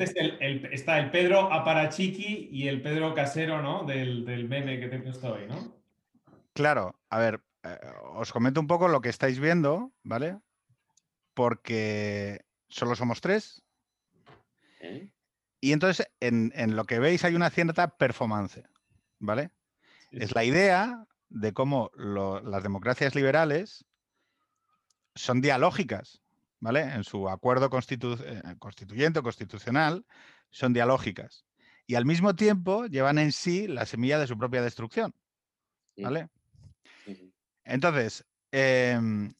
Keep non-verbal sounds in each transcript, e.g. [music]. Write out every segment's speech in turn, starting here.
Este es el, está el Pedro Aparachiqui y el Pedro Casero, ¿no? Del, meme que te he puesto hoy, ¿no? Claro, a ver, eh, os comento un poco lo que estáis viendo, ¿vale? Porque solo somos tres. ¿Eh? Y entonces en, lo que veis hay una cierta performance, ¿vale? Es la idea de cómo las democracias liberales son dialógicas, ¿vale? En su acuerdo eh, constituyente o constitucional son dialógicas. Y al mismo tiempo llevan en sí la semilla de su propia destrucción, ¿vale? Entonces, em,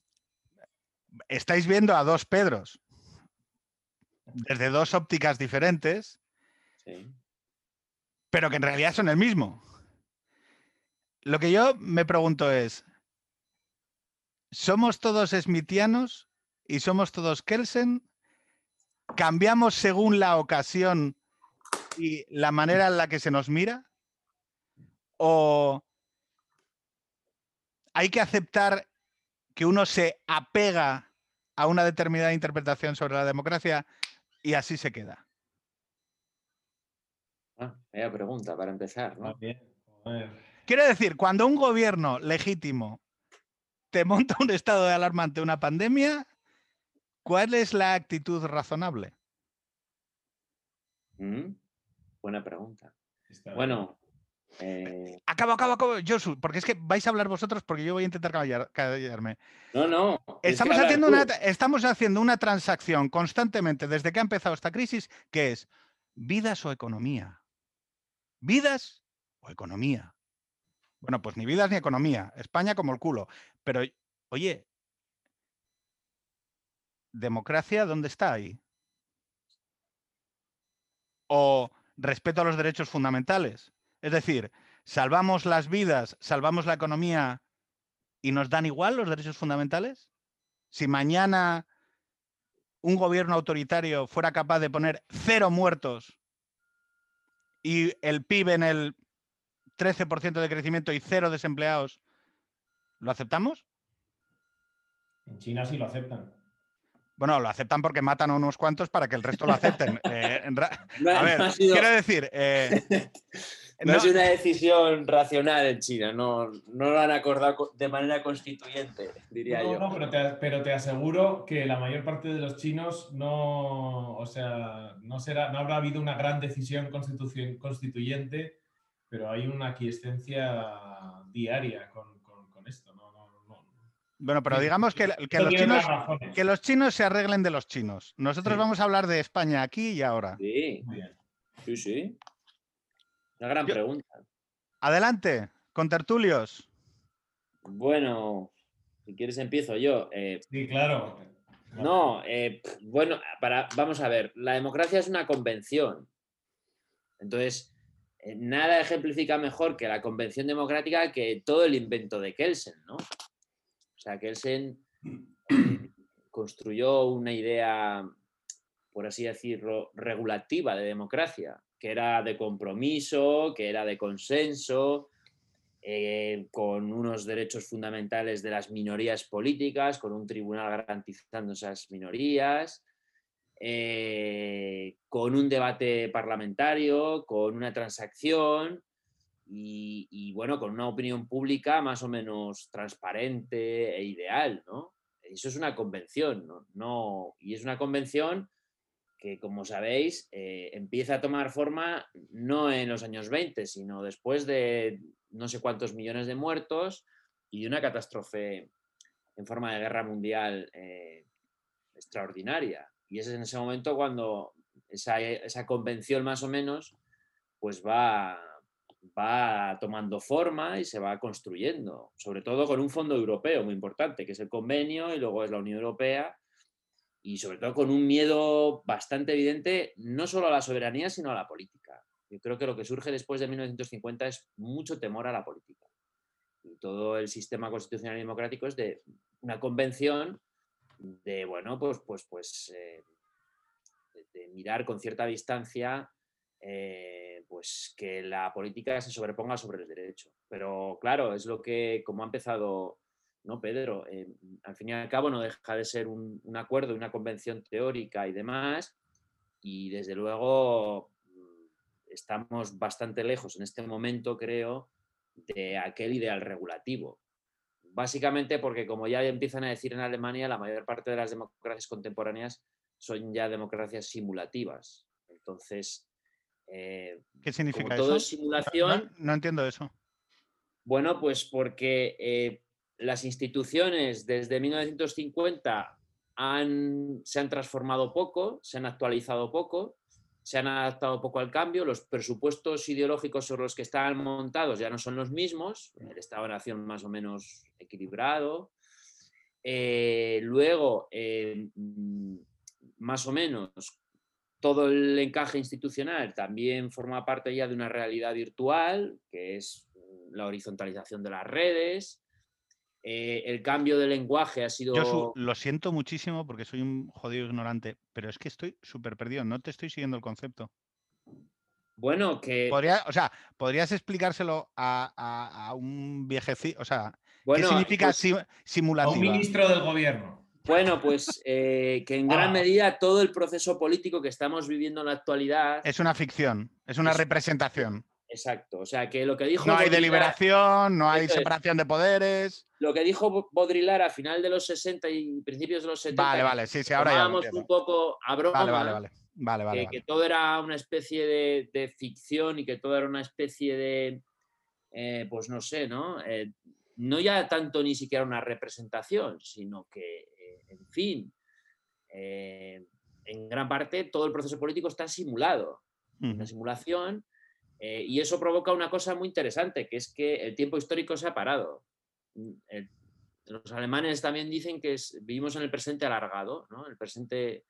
estáis viendo a dos Pedros desde dos ópticas diferentes, pero que en realidad son el mismo. Lo que yo me pregunto es, ¿somos todos smithianos y somos todos Kelsen? ¿Cambiamos según la ocasión y la manera en la que se nos mira? ¿O hay que aceptar que uno se apega a una determinada interpretación sobre la democracia y así se queda? Ah, pregunta para empezar. ¿no? Quiero decir, cuando un gobierno legítimo te monta un estado de alarma ante una pandemia, ¿cuál es la actitud razonable? Mm, buena pregunta. bueno, eh... Acabo, acabo, acabo, Josu, porque es que vais a hablar vosotros porque yo voy a intentar callarme. No, no. Estamos haciendo, una, estamos haciendo una transacción constantemente desde que ha empezado esta crisis que es vidas o economía. Vidas o economía. Bueno, pues ni vidas ni economía. España como el culo. Pero, oye, ¿democracia dónde está ahí? ¿O respeto a los derechos fundamentales? Es decir, ¿salvamos las vidas, salvamos la economía y nos dan igual los derechos fundamentales? Si mañana un gobierno autoritario fuera capaz de poner cero muertos y el PIB en el 13% de crecimiento y cero desempleados, ¿lo aceptamos? En China sí lo aceptan. Bueno, lo aceptan porque matan a unos cuantos para que el resto lo acepten. [laughs] Eh, a ver, quiero decir... Eh, [laughs] no, es una decisión racional en China, no, lo han acordado de manera constituyente, diría yo. No, pero te, pero te, aseguro que la mayor parte de los chinos no, o sea, no, será, no habrá habido una gran decisión constituyente, pero hay una aquiescencia diaria con, ¿no? Bueno, pero digamos que, los chinos, que, los chinos, se arreglen de los chinos. Nosotros vamos a hablar de España aquí y ahora. Sí, sí, sí. Una gran pregunta. Adelante, con tertulios. Bueno, si quieres empiezo yo. Eh, sí, claro. No, eh, bueno, para, vamos a ver, la democracia es una convención. Entonces, eh, nada ejemplifica mejor que la convención democrática que todo el invento de Kelsen, ¿no? O sea, Kelsen construyó una idea, por así decirlo, regulativa de democracia, que era de compromiso, que era de consenso, eh, con unos derechos fundamentales de las minorías políticas, con un tribunal garantizando esas minorías, eh, con un debate parlamentario, con una transacción y, bueno, con una opinión pública más o menos transparente e ideal, ¿no? Eso es una convención, ¿no? y es una convención que, como sabéis, eh, empieza a tomar forma no en los años 20, sino después de no sé cuántos millones de muertos y de una catástrofe en forma de guerra mundial eh, extraordinaria. Y es en ese momento cuando esa, esa convención más o menos pues va, va tomando forma y se va construyendo, sobre todo con un fondo europeo muy importante, que es el convenio y luego es la Unión Europea, y sobre todo con un miedo bastante evidente, no solo a la soberanía, sino a la política. Yo creo que lo que surge después de 1950 es mucho temor a la política. Y todo el sistema constitucional y democrático es de una convención de, bueno, pues, pues, pues, eh, de, mirar con cierta distancia eh, pues que la política se sobreponga sobre el derecho. Pero claro, es lo que, como ha empezado ¿no, Pedro? Eh, al fin y al cabo no deja de ser un, un acuerdo, una convención teórica y demás, y desde luego mm, estamos bastante lejos en este momento, creo, de aquel ideal regulativo. Básicamente porque, como ya empiezan a decir en Alemania, la mayor parte de las democracias contemporáneas son ya democracias simulativas. Entonces, eh, ¿qué significa todo eso? simulación. No, entiendo eso. Bueno, pues porque eh, las instituciones desde 1950 han, se han transformado poco, se han actualizado poco, se han adaptado poco al cambio, los presupuestos ideológicos sobre los que están montados ya no son los mismos, el Estado-Nación más o menos equilibrado. Eh, luego, mm, más o menos, todo el encaje institucional también forma parte ya de una realidad virtual, que es la horizontalización de las redes. Eh, el cambio de lenguaje ha sido... Yo lo siento muchísimo porque soy un jodido ignorante, pero es que estoy súper perdido, no te estoy siguiendo el concepto. Bueno, que... Podría, o sea, ¿podrías explicárselo a, un viejecito? O sea, ¿qué significa pues, simulativa? un ministro del gobierno. Bueno, pues eh, que en gran ah. medida todo el proceso político que estamos viviendo en la actualidad... Es una ficción, es una representación. Exacto, o sea que lo que dijo... No hay deliberación, no hay separación de poderes. Lo que dijo Baudrillard a final de los 60 y principios de los 70... Vale, vale, sí, sí, ahora ya un poco a broma. Vale, vale, vale. vale, vale, que, todo era una especie de, ficción y que todo era una especie de... Eh, pues no sé, ¿no? Eh, no ya tanto ni siquiera una representación, sino que, en fin, en gran parte todo el proceso político está simulado. Una simulación eh, y eso provoca una cosa muy interesante, que es que el tiempo histórico se ha parado. Mm, los alemanes también dicen que vivimos en el presente alargado, ¿no? el presente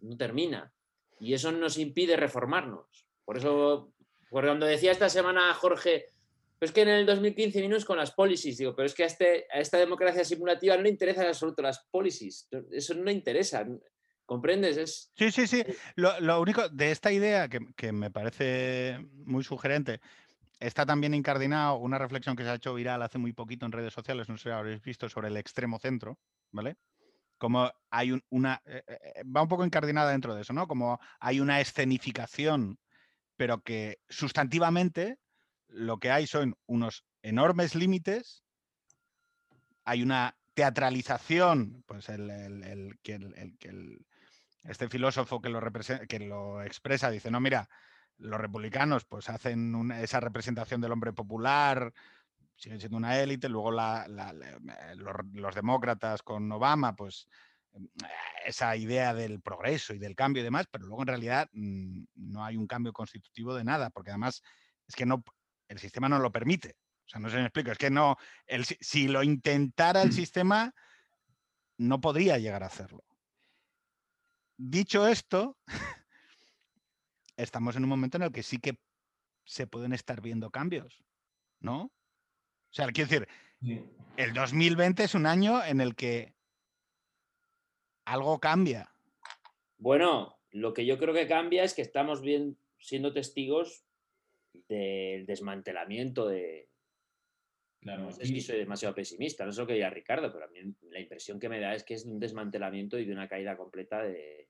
no termina. Y eso nos impide reformarnos. Por eso, cuando decía esta semana Jorge, pues que en el 2015 vinimos con las policies, digo, pero es que a, este, a esta democracia simulativa no le interesan en absoluto las policies, eso no le interesa. ¿Comprendes? Es... Sí, sí, sí. Lo, único de esta idea que, me parece muy sugerente, está también incardinado una reflexión que se ha hecho viral hace muy poquito en redes sociales, no sé si habréis visto, sobre el extremo centro, ¿vale? Como hay una. Eh, eh, eh, va un poco incardinada dentro de eso, ¿no? Como hay una escenificación, pero que sustantivamente lo que hay son unos enormes límites, hay una teatralización, pues el, este filósofo que lo, expresa dice, no, mira, los republicanos pues hacen esa representación del hombre popular, siguen siendo una élite, luego los, demócratas con Obama, pues mm, esa idea del progreso y del cambio y demás, pero luego en realidad mm, no hay un cambio constitutivo de nada, porque además es que no, el sistema no lo permite. O sea, no se me explica, es que no, el, si lo intentara el sistema, no podría llegar a hacerlo. Dicho esto, [laughs] estamos en un momento en el que sí que se pueden estar viendo cambios, ¿no? O sea, quiero decir, el 2020 es un año en el que algo cambia. Bueno, lo que yo creo que cambia es que estamos bien, siendo testigos del desmantelamiento de... Claro, no sé si soy demasiado pesimista, no sé lo que diga Ricardo, pero a mí la impresión que me da es que es un desmantelamiento y de una caída completa de,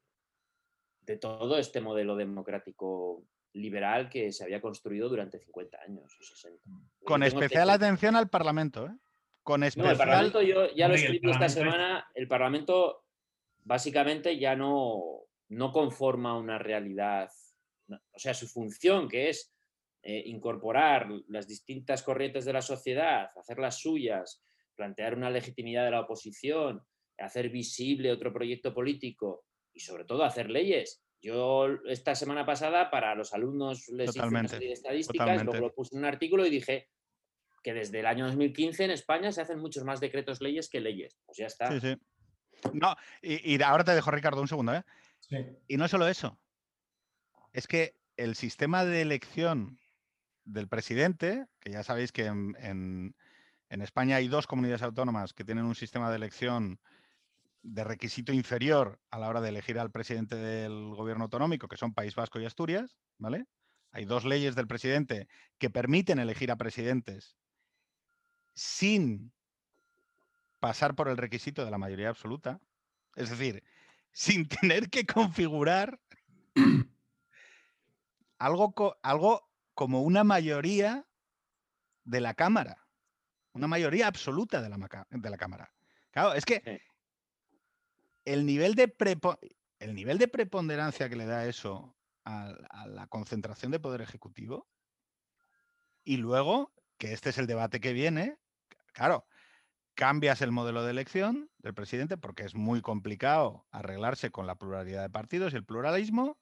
de todo este modelo democrático liberal que se había construido durante 50 años o 60. Con especial atención al Parlamento, ¿eh? Con especial... el Parlamento, yo ya lo escribí esta semana, el Parlamento básicamente ya no, no conforma una realidad, o sea, su función que es eh, incorporar las distintas corrientes de la sociedad, hacerlas suyas, plantear una legitimidad de la oposición, hacer visible otro proyecto político y sobre todo hacer leyes. Yo esta semana pasada para los alumnos les hice una serie de estadísticas, luego lo puse en un artículo y dije que desde el año 2015 en España se hacen muchos más decretos leyes que leyes. Pues ya está. Sí, sí. No, y, ahora te dejo, Ricardo, un segundo. ¿eh? Sí. Y no solo eso. Es que el sistema de elección del presidente, que ya sabéis que en España hay dos comunidades autónomas que tienen un sistema de elección de requisito inferior a la hora de elegir al presidente del gobierno autonómico, que son País Vasco y Asturias, ¿vale? Hay dos leyes del presidente que permiten elegir a presidentes sin pasar por el requisito de la mayoría absoluta, es decir, [laughs] sin tener que configurar [clears throat] algo, algo como una mayoría de la Cámara, una mayoría absoluta de la, de la Cámara. Claro, es que el nivel de, el nivel de preponderancia que le da eso a, la concentración de poder ejecutivo y luego, que este es el debate que viene, claro, cambias el modelo de elección del presidente porque es muy complicado arreglarse con la pluralidad de partidos y el pluralismo,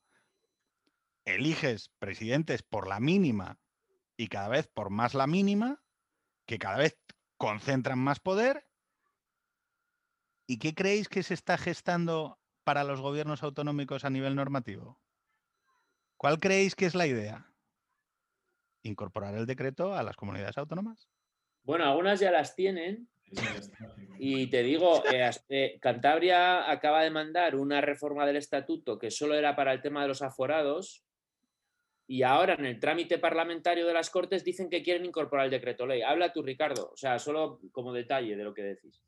eliges presidentes por la mínima y cada vez por más la mínima, que cada vez concentran más poder. ¿Y qué creéis que se está gestando para los gobiernos autonómicos a nivel normativo? ¿Cuál creéis que es la idea? ¿Incorporar el decreto a las comunidades autónomas? Bueno, algunas ya las tienen. Y te digo, eh, eh, Cantabria acaba de mandar una reforma del estatuto que solo era para el tema de los aforados y ahora en el trámite parlamentario de las Cortes dicen que quieren incorporar el decreto ley. Habla tú, Ricardo, o sea, solo como detalle de lo que decís.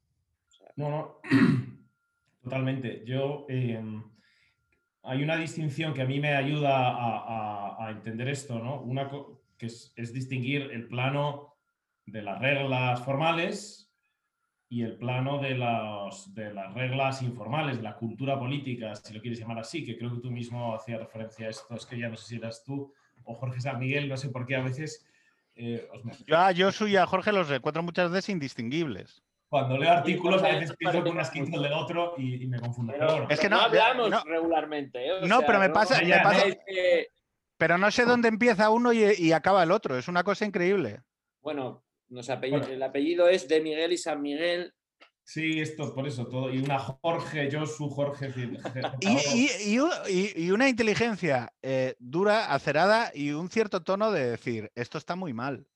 No, no, [clears throat] Totalmente. Yo em, hay una distinción que a mí me ayuda a, entender esto, ¿no? Una que es, distinguir el plano de las reglas formales y el plano de, de las reglas informales, de la cultura política, si lo quieres llamar así, que creo que tú mismo hacías referencia a esto, es que ya no sé si eras tú o Jorge San Miguel, no sé por qué a veces... Eh, yo, yo soy a Jorge los encuentro muchas veces indistinguibles cuando leo artículos a veces pienso que es quinto del otro y, me confundo. Pero, es que no, hablamos regularmente. ¿eh? no, pero me pasa. Pero no sé dónde empieza uno y, acaba el otro. Es una cosa increíble. Bueno, el apellido es de Miguel y San Miguel. Sí, esto, por eso todo. Y una Jorge, Josu, Jorge. [laughs] y, una inteligencia eh, dura, acerada y un cierto tono de decir, esto está muy mal.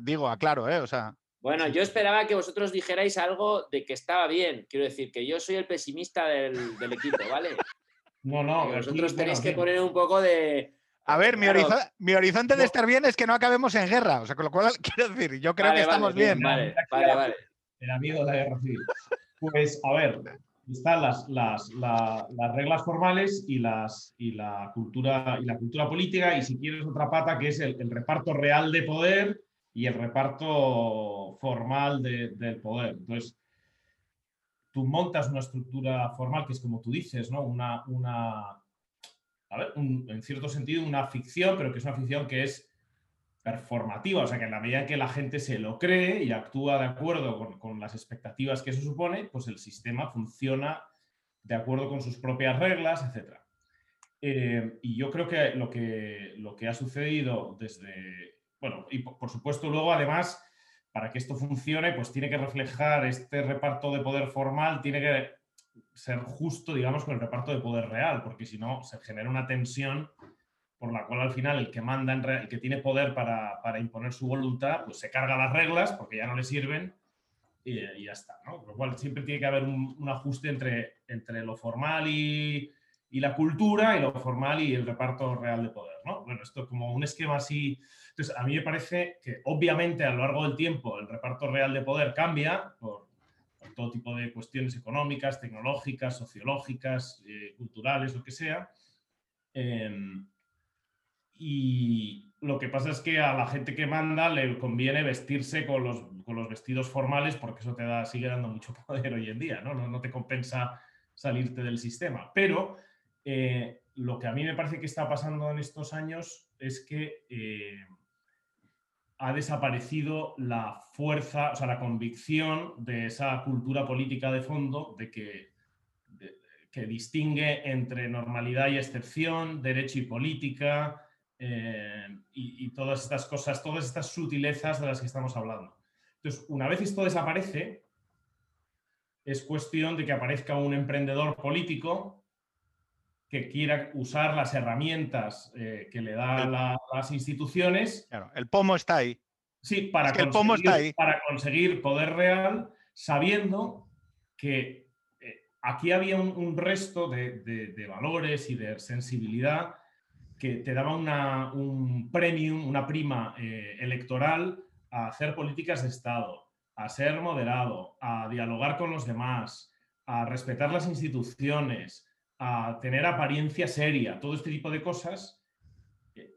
Digo, aclaro, ¿eh? O sea. Bueno, yo esperaba que vosotros dijerais algo de que estaba bien. Quiero decir, que yo soy el pesimista del, equipo, ¿vale? [laughs] No, no. vosotros tenéis que poner un poco de. A ver, mi, horizonte de estar bien es que no acabemos en guerra. O sea, con lo cual, [laughs] quiero decir, yo creo que estamos bien. Vale, vale, vale. El amigo de la guerra civil. Pues, a ver, están las, las, las, reglas formales y, las, y, la cultura, y la cultura política, y si quieres otra pata, que es el, el reparto real de poder y el reparto formal del poder. Entonces, tú montas una estructura formal que es como tú dices, ¿no? Una, una en cierto sentido, una ficción, pero que es una ficción que es performativa, o sea, que en la medida que la gente se lo cree y actúa de acuerdo con, las expectativas que eso supone, pues el sistema funciona de acuerdo con sus propias reglas, etc. Eh, y yo creo que lo, que lo que ha sucedido desde bueno, y por supuesto luego además, para que esto funcione, pues tiene que reflejar este reparto de poder formal, tiene que ser justo, digamos, con el reparto de poder real, porque si no se genera una tensión por la cual al final el que manda, en el que tiene poder para, imponer su voluntad, pues se carga las reglas porque ya no le sirven y, ya está, ¿no? Con lo cual siempre tiene que haber un, ajuste entre, entre lo formal y, y, la cultura y lo formal y el reparto real de poder, ¿no? Bueno, esto como un esquema así entonces, a mí me parece que obviamente a lo largo del tiempo el reparto real de poder cambia por, todo tipo de cuestiones económicas, tecnológicas, sociológicas, eh, culturales, lo que sea. Em, y lo que pasa es que a la gente que manda le conviene vestirse con los, con los vestidos formales porque eso te da, sigue dando mucho [laughs] poder hoy en día, ¿no? No, te compensa salirte del sistema. Pero eh, lo que a mí me parece que está pasando en estos años es que eh, ha desaparecido la fuerza, o sea, la convicción de esa cultura política de fondo de que, que distingue entre normalidad y excepción, derecho y política eh, y, todas estas cosas, todas estas sutilezas de las que estamos hablando. Entonces, una vez esto desaparece, es cuestión de que aparezca un emprendedor político que quiera usar las herramientas eh, que le dan las instituciones. Claro, el pomo está ahí. Sí, para, conseguir, para conseguir poder real, sabiendo que eh, aquí había un, resto de, valores y de sensibilidad que te daba una, un premium, una prima eh, electoral a hacer políticas de Estado, a ser moderado, a dialogar con los demás, a respetar las instituciones, a tener apariencia seria, todo este tipo de cosas, eh,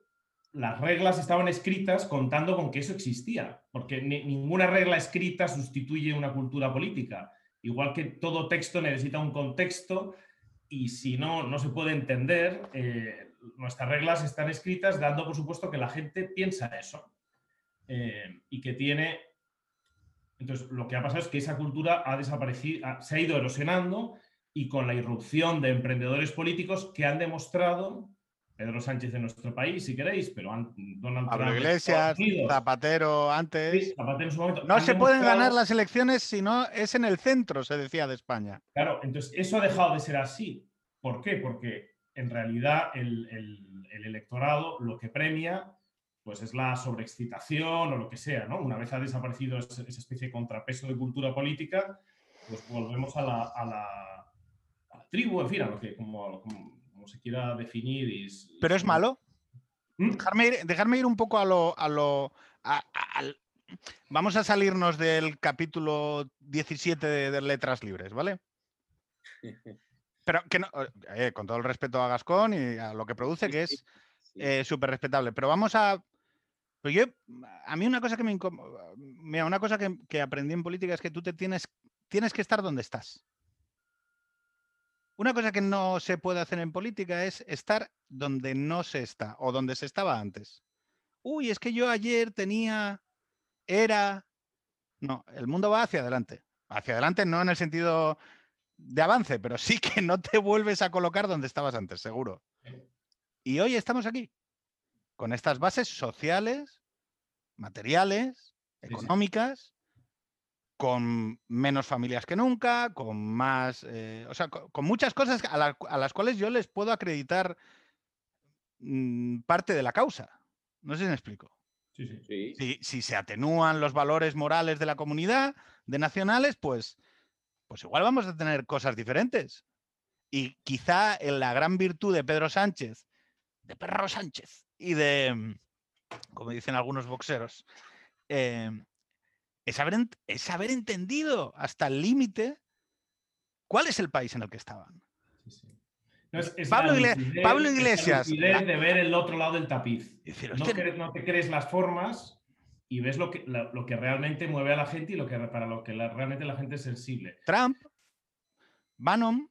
las reglas estaban escritas contando con que eso existía, porque ninguna regla escrita sustituye una cultura política. Igual que todo texto necesita un contexto y si no, no se puede entender, eh, nuestras reglas están escritas dando por supuesto que la gente piensa eso eh, y que tiene... Entonces, lo que ha pasado es que esa cultura ha desaparecido, se ha ido erosionando y con la irrupción de emprendedores políticos que han demostrado, Pedro Sánchez en nuestro país, si queréis, pero Donald Pablo Iglesias, Zapatero antes. Zapatero en su momento, no se pueden ganar las elecciones si no es en el centro, se decía de España. Claro, entonces eso ha dejado de ser así. ¿Por qué? Porque en realidad el, electorado lo que premia pues es la sobreexcitación o lo que sea, ¿no? Una vez ha desaparecido esa especie de contrapeso de cultura política, pues volvemos a la tribu, en fin, a lo que como, se quiera definir. ¿Pero es malo? ¿Mm? Dejarme, ir, un poco a lo... A lo Vamos a salirnos del capítulo 17 de, Letras Libres, ¿vale? [laughs] Pero que no, eh, con todo el respeto a Gascón y a lo que produce, que es eh, súper respetable. Pero vamos a. Pues yo, a mí una cosa que me Mira, una cosa que, que, aprendí en política es que tú te tienes, tienes que estar donde estás. Una cosa que no se puede hacer en política es estar donde no se está o donde se estaba antes. Uy, es que yo ayer tenía, era... No, el mundo va hacia adelante. Hacia adelante no en el sentido de avance, pero sí que no te vuelves a colocar donde estabas antes, seguro. Y hoy estamos aquí, con estas bases sociales, materiales, económicas, con menos familias que nunca, con más, eh, o sea, con, muchas cosas a, las cuales yo les puedo acreditar mm, parte de la causa. No sé si me explico. Si, si, se atenúan los valores morales de la comunidad, de nacionales, pues, pues igual vamos a tener cosas diferentes. Y quizá en la gran virtud de Pedro Sánchez, de Perro Sánchez y de, mm, como dicen algunos boxeros, eh, es haber, entendido hasta el límite cuál es el país en el que estaban. Pablo, Iglesias. de ver el otro lado del tapiz. no, te crees las formas y ves lo que, lo, que realmente mueve a la gente y lo que, para lo que realmente la gente es sensible. Trump, Bannon.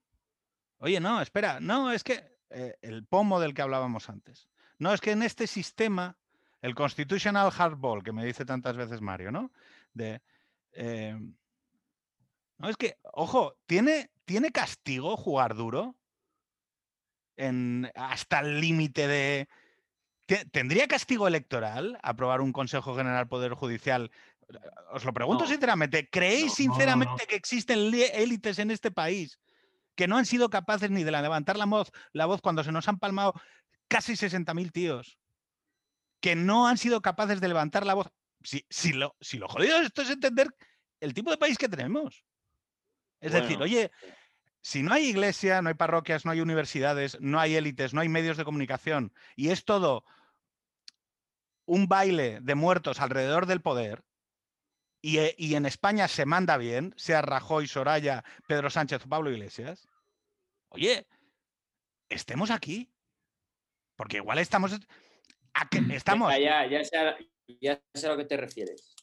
Oye, no, espera, no, es que eh, el pomo del que hablábamos antes. No, es que en este sistema, el Constitutional Hardball, que me dice tantas veces Mario, ¿no? De... Em, no, es que, ojo, ¿tiene, ¿tiene castigo jugar duro? En, hasta el límite de... ¿Tendría castigo electoral aprobar un Consejo General Poder Judicial? Os lo pregunto sinceramente. ¿Creéis sinceramente que existen élites en este país que no han sido capaces ni de levantar la voz, la voz cuando se nos han palmado casi 60.000 tíos? Que no han sido capaces de levantar la voz si, lo, si lo jodido esto es entender el tipo de país que tenemos. Es decir, oye, si no hay iglesia, no hay parroquias, no hay universidades, no hay élites, no hay medios de comunicación y es todo un baile de muertos alrededor del poder y, eh, y en España se manda bien, sea Rajoy, Soraya, Pedro Sánchez o Pablo Iglesias, oye, estemos aquí. Porque igual estamos... estamos... Ya, ya, ya sé a lo que te refieres.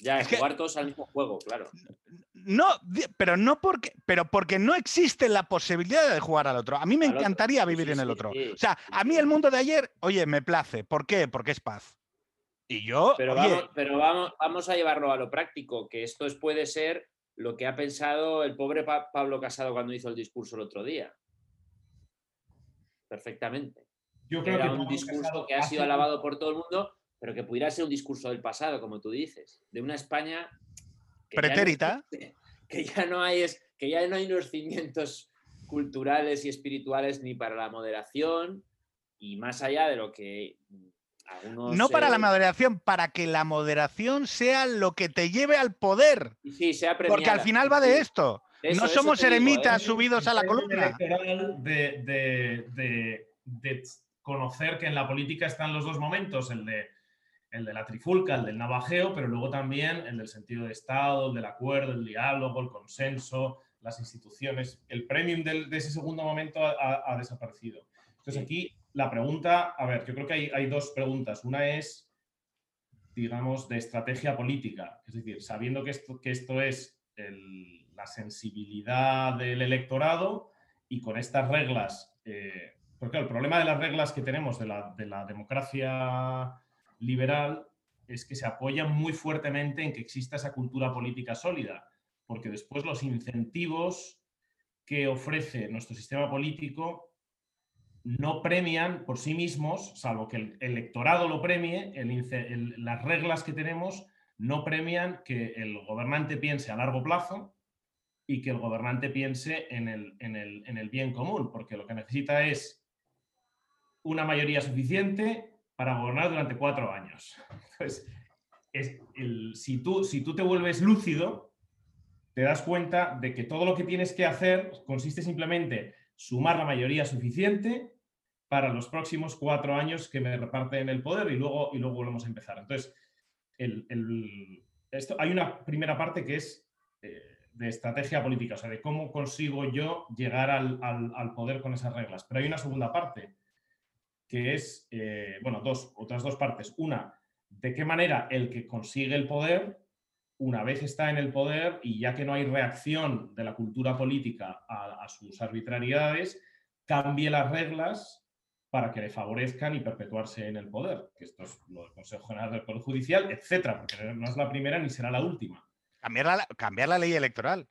Ya, es jugar todos al mismo juego, claro. No, pero no porque, pero porque no existe la posibilidad de jugar al otro. A mí me encantaría vivir en el otro. o sea, a mí el mundo de ayer, oye, me place. ¿Por qué? Porque es paz. Y yo. Pero, vamos, pero vamos, vamos, a llevarlo a lo práctico, que esto puede ser lo que ha pensado el pobre Pablo Casado cuando hizo el discurso el otro día. Perfectamente. Yo creo Era que un discurso que ha sido alabado por todo el mundo pero que pudiera ser un discurso del pasado, como tú dices, de una España pretérita, [laughs] que ya no hay que ya no hay unos cimientos culturales y espirituales ni para la moderación y más allá de lo que algunos, no para la moderación, para que la moderación sea lo que te lleve al poder. Sí, sea Porque al final va de esto. no somos eremitas ¿eh? subidos a la columna. De, de, de, de conocer que en la política están los dos momentos, el de el de la trifulca, el del navajeo, pero luego también el del sentido de Estado, el del acuerdo, el diálogo, el consenso, las instituciones. El premium de ese segundo momento ha, desaparecido. Entonces aquí la pregunta, a ver, yo creo que hay, dos preguntas. Una es, digamos, de estrategia política, es decir, sabiendo que esto, que esto es la sensibilidad del electorado y con estas reglas, eh, porque el problema de las reglas que tenemos de la, de la democracia liberal es que se apoyan muy fuertemente en que exista esa cultura política sólida, porque después los incentivos que ofrece nuestro sistema político no premian por sí mismos, salvo que el electorado lo premie, las reglas que tenemos no premian que el gobernante piense a largo plazo y que el gobernante piense en el, en el bien común, porque lo que necesita es una mayoría suficiente para gobernar durante cuatro años. Entonces, si, tú, te vuelves lúcido, te das cuenta de que todo lo que tienes que hacer consiste simplemente sumar la mayoría suficiente para los próximos cuatro años que me reparten el poder y luego, y luego volvemos a empezar. Entonces, hay una primera parte que es eh, de estrategia política, o sea, de cómo consigo yo llegar al, al poder con esas reglas. Pero hay una segunda parte, que es, eh, bueno, dos, otras dos partes. Una, de qué manera el que consigue el poder, una vez está en el poder y ya que no hay reacción de la cultura política a, sus arbitrariedades, cambie las reglas para que le favorezcan y perpetuarse en el poder, que esto es lo del Consejo General del Poder Judicial, etcétera, porque no es la primera ni será la última. Cambiar la, cambiar la ley electoral.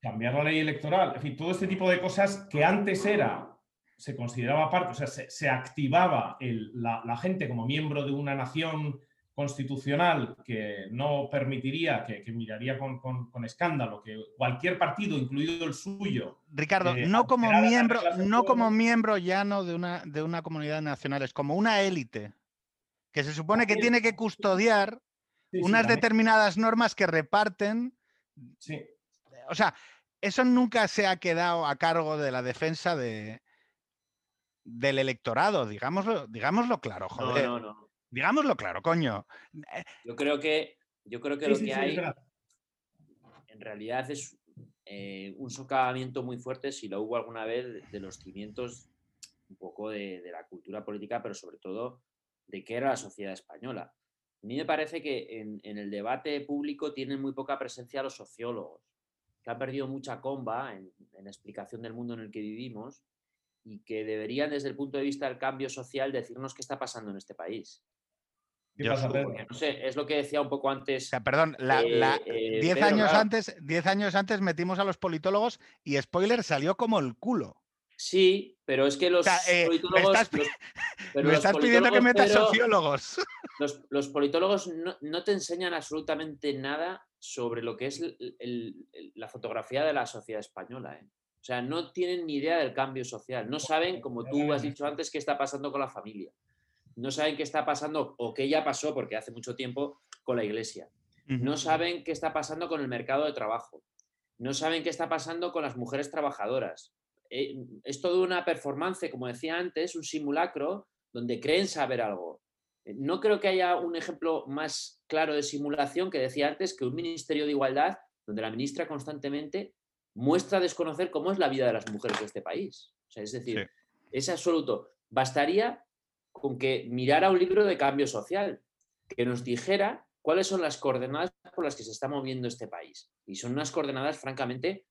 Cambiar la ley electoral, en fin, todo este tipo de cosas que antes era se consideraba parte, o sea, se, activaba la, gente como miembro de una nación constitucional que no permitiría, que, miraría con, escándalo, que cualquier partido, incluido el suyo. Ricardo, eh, no como miembro, no como miembro llano de una, de una comunidad nacional, es como una élite que se supone que tiene que custodiar unas determinadas normas que reparten. Sí. O sea, eso nunca se ha quedado a cargo de la defensa de, del electorado, digámoslo, digámoslo claro, joder. No, no, no. Digámoslo claro, coño. Eh, yo creo que, yo creo que lo que hay en realidad es eh, un socavamiento muy fuerte, si lo hubo alguna vez, de los cimientos un poco de, la cultura política, pero sobre todo de qué era la sociedad española. A mí me parece que en, el debate público tienen muy poca presencia los sociólogos, que han perdido mucha comba en, en la explicación del mundo en el que vivimos y que deberían, desde el punto de vista del cambio social, decirnos qué está pasando en este país. ¿Qué pasa, no sé, es lo que decía un poco antes. perdón, eh, eh, diez, años antes, diez años antes metimos a los politólogos y spoiler salió como el culo. Sí, pero es que los eh, politólogos. [laughs] Me estás, pidiendo que metas sociólogos. Los, [laughs] politólogos no, te enseñan absolutamente nada sobre lo que es la fotografía de la sociedad española. ¿eh? O sea, no tienen ni idea del cambio social. No saben, como tú has dicho antes, qué está pasando con la familia. No saben qué está pasando o qué ya pasó, porque hace mucho tiempo, con la iglesia. No saben qué está pasando con el mercado de trabajo. No saben qué está pasando con las mujeres trabajadoras. Eh, es todo una performance, como decía antes, un simulacro donde creen saber algo. Eh, no creo que haya un ejemplo más claro de simulación que decía antes que un Ministerio de Igualdad donde la ministra constantemente muestra desconocer cómo es la vida de las mujeres de este país. O sea, es decir, es absoluto. Bastaría con que mirara un libro de cambio social, que nos dijera cuáles son las coordenadas por las que se está moviendo este país. Y son unas coordenadas, francamente,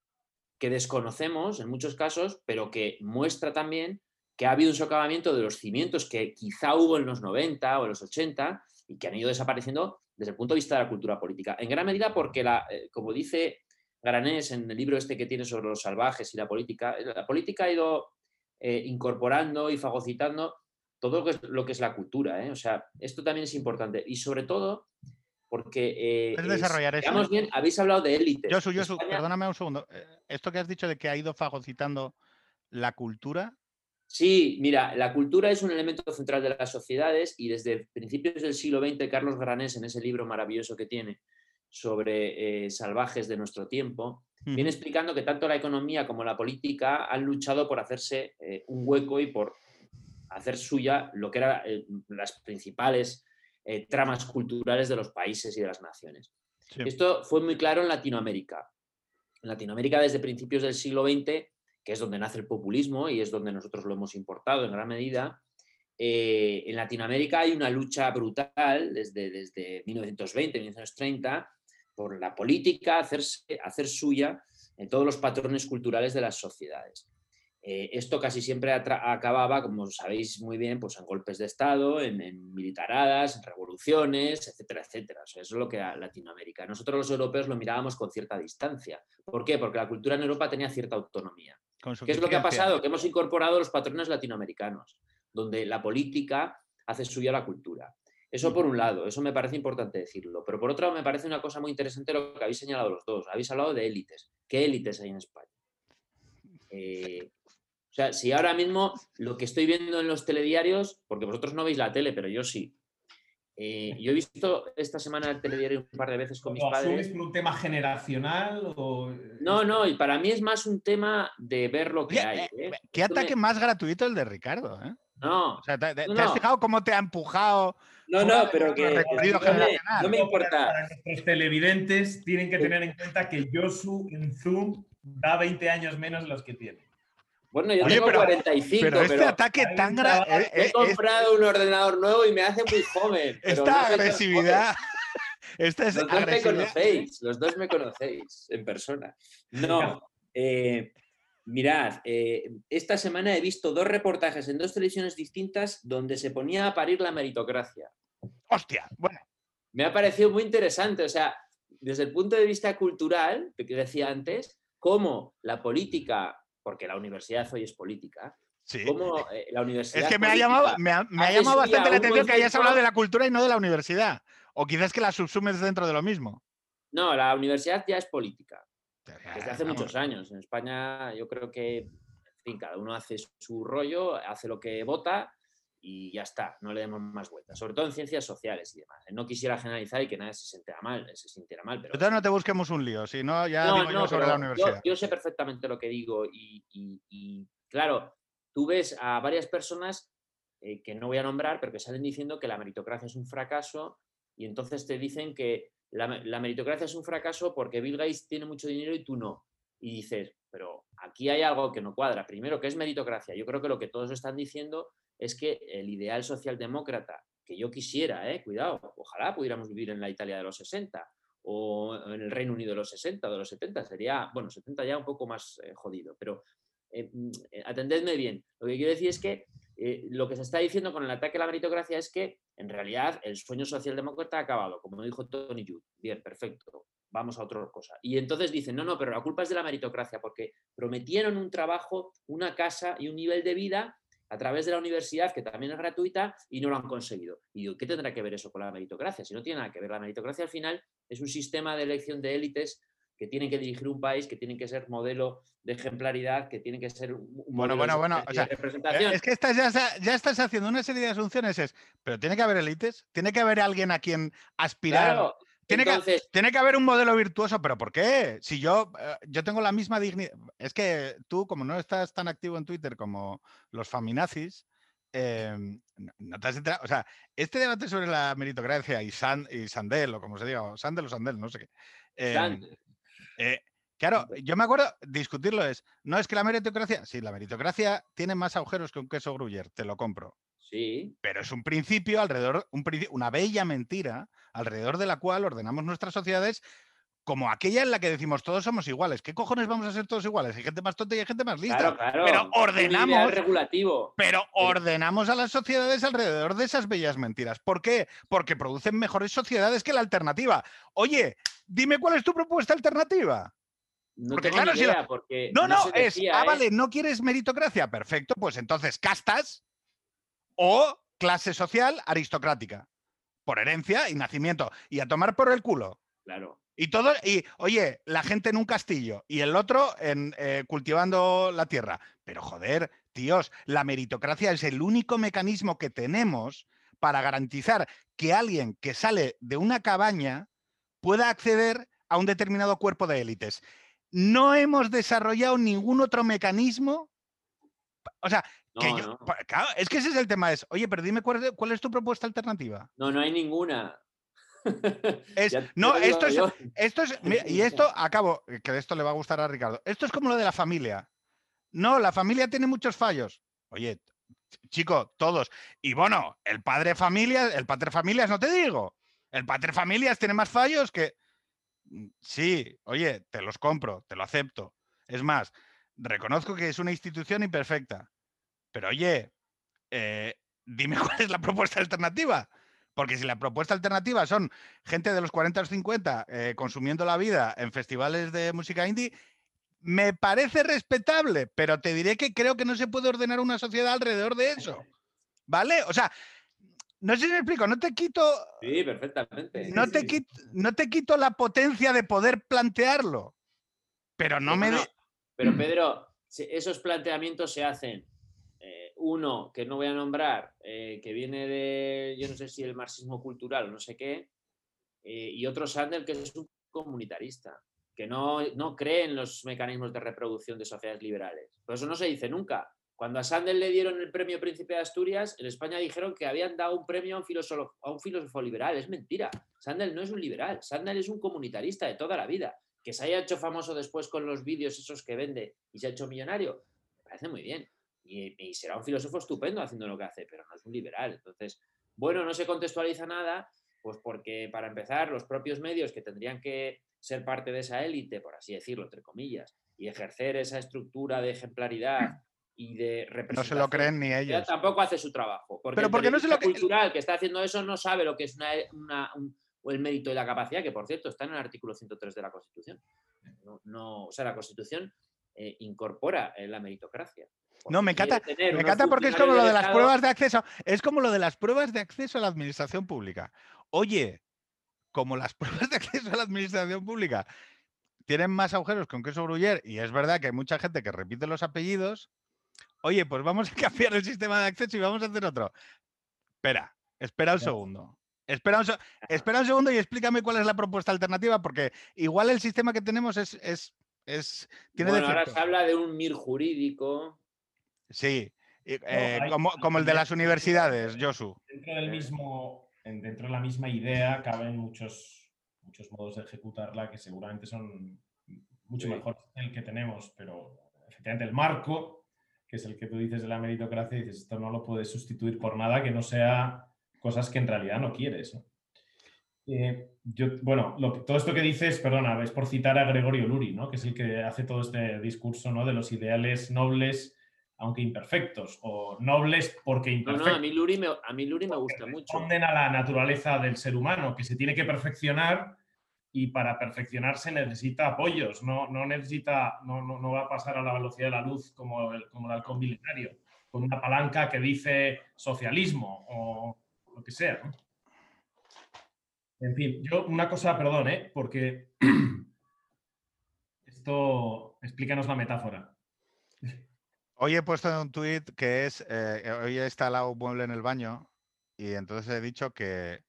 que desconocemos en muchos casos, pero que muestra también que ha habido un socavamiento de los cimientos que quizá hubo en los 90 o en los 80 y que han ido desapareciendo desde el punto de vista de la cultura política. En gran medida porque, la, eh, como dice Granés en el libro este que tiene sobre los salvajes y la política, la política ha ido eh, incorporando y fagocitando todo lo que es, la cultura. ¿eh? O sea, esto también es importante. Y sobre todo porque... Eh, desarrollar eso? bien, habéis hablado de élite. Yo, yo, perdóname un segundo. Esto que has dicho de que ha ido fagocitando la cultura, Sí, mira, la cultura es un elemento central de las sociedades y desde principios del siglo XX, Carlos Granés, en ese libro maravilloso que tiene, sobre eh, salvajes de nuestro tiempo, viene explicando que tanto la economía como la política han luchado por hacerse eh, un hueco y por hacer suya lo que eran eh, las principales tramas culturales de los países y de las naciones. Esto fue muy claro en Latinoamérica. En Latinoamérica desde principios del siglo XX, que es donde nace el populismo y es donde nosotros lo hemos importado en gran medida, eh, en Latinoamérica hay una lucha brutal desde, desde 1920, 1930, por la política, hacerse, hacer suya en todos los patrones culturales de las sociedades. Eh, esto casi siempre acababa, como sabéis muy bien, pues en golpes de Estado, en, militaradas, en revoluciones, etcétera, etcétera. eso es lo que era Latinoamérica. Nosotros los europeos lo mirábamos con cierta distancia. ¿Por qué? Porque la cultura en Europa tenía cierta autonomía. ¿Qué es lo que ha pasado? Que hemos incorporado los patrones latinoamericanos, donde la política hace suya la cultura. Eso por un lado, eso me parece importante decirlo. Pero por otro lado, me parece una cosa muy interesante lo que habéis señalado los dos. Habéis hablado de élites. ¿Qué élites hay en España? Eh, o sea, si ahora mismo lo que estoy viendo en los telediarios, porque vosotros no veis la tele, pero yo sí. Eh, yo he visto esta semana el telediario un par de veces con mis padres. por un tema generacional? O... No, no, y para mí es más un tema de ver lo que hay. ¿eh? ¿Qué ataque más gratuito el de Ricardo? No. ¿te, has fijado cómo te ha empujado? No, no, pero que no me, importa. Para nuestros televidentes tienen que tener en cuenta que Josu en Zoom da 20 años menos los que tiene. Bueno, yo tengo 45, pero este ataque tan grave. Eh, he, eh, comprado un ordenador nuevo y me hace muy joven. Esta agresividad. [laughs] Esta es los dos me conocéis, los dos me conocéis en persona. No, eh, mirad, esta semana he visto dos reportajes en dos televisiones distintas donde se ponía a parir la meritocracia. Hostia, bueno. Me ha parecido muy interesante, o sea, desde el punto de vista cultural, que decía antes, cómo la política porque la universidad hoy es política. Sí. Eh, la universidad es que me ha llamado, me ha, llamado bastante la atención que hayas hablado de la cultura y no de la universidad. O quizás que la subsumes dentro de lo mismo. No, la universidad ya es política. Desde hace muchos años. En España yo creo que, en fin, cada uno hace su rollo, hace lo que vota y ya está, no le demos más vueltas, sobre todo en ciencias sociales y demás. No quisiera generalizar y que nadie se sintiera mal, se sintiera mal. Pero Entonces no te busquemos un lío, si no, ya digo yo sobre la universidad. Yo, sé perfectamente lo que digo y, claro, tú ves a varias personas eh, que no voy a nombrar, pero que salen diciendo que la meritocracia es un fracaso y entonces te dicen que la, meritocracia es un fracaso porque Bill Gates tiene mucho dinero y tú no. Y dices, pero aquí hay algo que no cuadra. Primero, ¿qué es meritocracia? Yo creo que lo que todos están diciendo es que el ideal socialdemócrata que yo quisiera, eh, cuidado, ojalá pudiéramos vivir en la Italia de los 60 o en el Reino Unido de los 60, de los 70, sería, bueno, 70 ya un poco más eh, jodido, pero eh, mm, atendedme bien. Lo que quiero decir es que lo que se está diciendo con el ataque a la meritocracia es que en realidad el sueño socialdemócrata ha acabado, como dijo Tony Judd. Bien, perfecto, vamos a otra cosa. Y entonces dicen, no, no, pero la culpa es de la meritocracia, porque prometieron un trabajo, una casa y un nivel de vida a través de la universidad, que también es gratuita, y no lo han conseguido. Y ¿qué tendrá que ver eso con la meritocracia? Si no tiene nada que ver, la meritocracia al final es un sistema de elección de élites que tienen que dirigir un país, que tienen que ser modelo de ejemplaridad, que tienen que ser un bueno, bueno, bueno, o sea, representación. Es que estás, ya, estás haciendo una serie de asunciones, es, pero tiene que haber élites, tiene que haber alguien a quien aspirar. Tiene, que, tiene, que, haber un modelo virtuoso, pero ¿por qué? Si yo, eh, yo tengo la misma dignidad. Es que tú, como no estás tan activo en Twitter como los faminazis, em, no te has enterado. O sea, este debate sobre la meritocracia y, San, y Sandel, o como se diga, Sandel o Sandel, no sé qué. Em, eh, claro, yo me acuerdo, discutirlo es, no es que la meritocracia, sí, la meritocracia tiene más agujeros que un queso gruyer, te lo compro. Sí. Pero es un principio alrededor, una bella mentira alrededor de la cual ordenamos nuestras sociedades como aquella en la que decimos todos somos iguales. ¿Qué cojones vamos a ser todos iguales? Hay gente más tonta y hay gente más lista. Pero ordenamos. Regulativo. Pero ordenamos a las sociedades alrededor de esas bellas mentiras. ¿Por qué? Porque producen mejores sociedades que la alternativa. Oye, dime cuál es tu propuesta alternativa. No porque claro, idea, porque no, no, es, ah, ¿eh? vale, no quieres meritocracia, perfecto, pues entonces castas o clase social aristocrática por herencia y nacimiento. Y a tomar por el culo. Claro. Y todo, y oye, la gente en un castillo y el otro en, eh, cultivando la tierra. Pero joder, tíos, la meritocracia es el único mecanismo que tenemos para garantizar que alguien que sale de una cabaña pueda acceder a un determinado cuerpo de élites. No hemos desarrollado ningún otro mecanismo. O sea, es que ese es el tema, es, oye, pero dime cuál es, tu propuesta alternativa. No, no hay ninguna. [laughs] no, esto es, esto es, y esto acabo, que de esto le va a gustar a Ricardo. Esto es como lo de la familia. No, la familia tiene muchos fallos. Oye, chico, todos. Y bueno, el padre familia, el padre familias, no te digo. El padre familias tiene más fallos que. Mm, sí, oye, te los compro, te lo acepto. Es más, reconozco que es una institución imperfecta. Pero oye, eh, dime [laughs] cuál es la propuesta alternativa. Porque si la propuesta alternativa son gente de los 40 o 50 eh, consumiendo la vida en festivales de música indie, me parece respetable, pero te diré que creo que no se puede ordenar una sociedad alrededor de eso. ¿Vale? O sea, no sé si me explico, no te quito. Sí, perfectamente. No, te, Quito, no te quito la potencia de poder plantearlo, pero no me. pero Pedro, esos planteamientos se hacen. Uno que no voy a nombrar, eh, que viene de, yo no sé si el marxismo cultural o no sé qué, eh, y otro Sandel que es un comunitarista que no, no cree en los mecanismos de reproducción de sociedades liberales. Por eso no se dice nunca. Cuando a Sandel le dieron el premio Príncipe de Asturias, en España dijeron que habían dado un premio a un, filósofo, a un filósofo liberal. Es mentira. Sandel no es un liberal. Sandel es un comunitarista de toda la vida. Que se haya hecho famoso después con los vídeos esos que vende y se ha hecho millonario, me parece muy bien. Y, y será un filósofo estupendo haciendo lo que hace, pero no es un liberal. Entonces, bueno, no se contextualiza nada, pues porque para empezar, los propios medios que tendrían que ser parte de esa élite, por así decirlo, entre comillas, y ejercer esa estructura de ejemplaridad y de representación. No se lo creen ni ellos. Tampoco hace su trabajo. Porque Pero porque no se lo cultural que está haciendo eso no sabe lo que es una, el mérito y la capacidad, que por cierto está en el artículo 103 de la Constitución. No, o sea, la Constitución eh, incorpora eh, la meritocracia. No, me encanta, me encanta porque es como lo de las pruebas de acceso. Es como lo de las pruebas de acceso a la administración pública. Oye, como las [laughs] pruebas de acceso a la administración pública tienen más agujeros que un queso gruyer, y es verdad que hay mucha gente que repite los apellidos, oye, pues vamos a cambiar el sistema de acceso y vamos a hacer otro. Espera, espera un segundo. Espera un, espera un segundo y explícame cuál es la propuesta alternativa, porque igual el sistema que tenemos es, es, es tiene bueno, ahora se habla de un MIR jurídico. Sí, eh, como, como, el de las universidades, Josu. Dentro del mismo dentro de la misma idea caben muchos, muchos modos de ejecutarla que seguramente son mucho mejores que el que tenemos, pero efectivamente el marco, que es el que tú dices de la meritocracia, dices, esto no lo puedes sustituir por nada que no sea cosas que en realidad no quieres. Eh, yo, bueno, todo esto que dices, perdona, es por citar a Gregorio Luri, ¿no? que es el que hace todo este discurso ¿no? de los ideales nobles aunque imperfectos, o nobles porque imperfectos. No, a mí Luri me, a mí Luri me gusta mucho. a la naturaleza del ser humano, que se tiene que perfeccionar y para perfeccionarse necesita apoyos, no, no necesita, no, no, va a pasar a la velocidad de la luz como el, como el halcón milenario, con una palanca que dice socialismo o lo que sea. En fin, yo una cosa, perdón, ¿eh? porque [clears throat] esto, explícanos la metáfora. Hoy he puesto un tuit que es, eh, hoy he instalado un mueble en el baño y entonces he dicho que,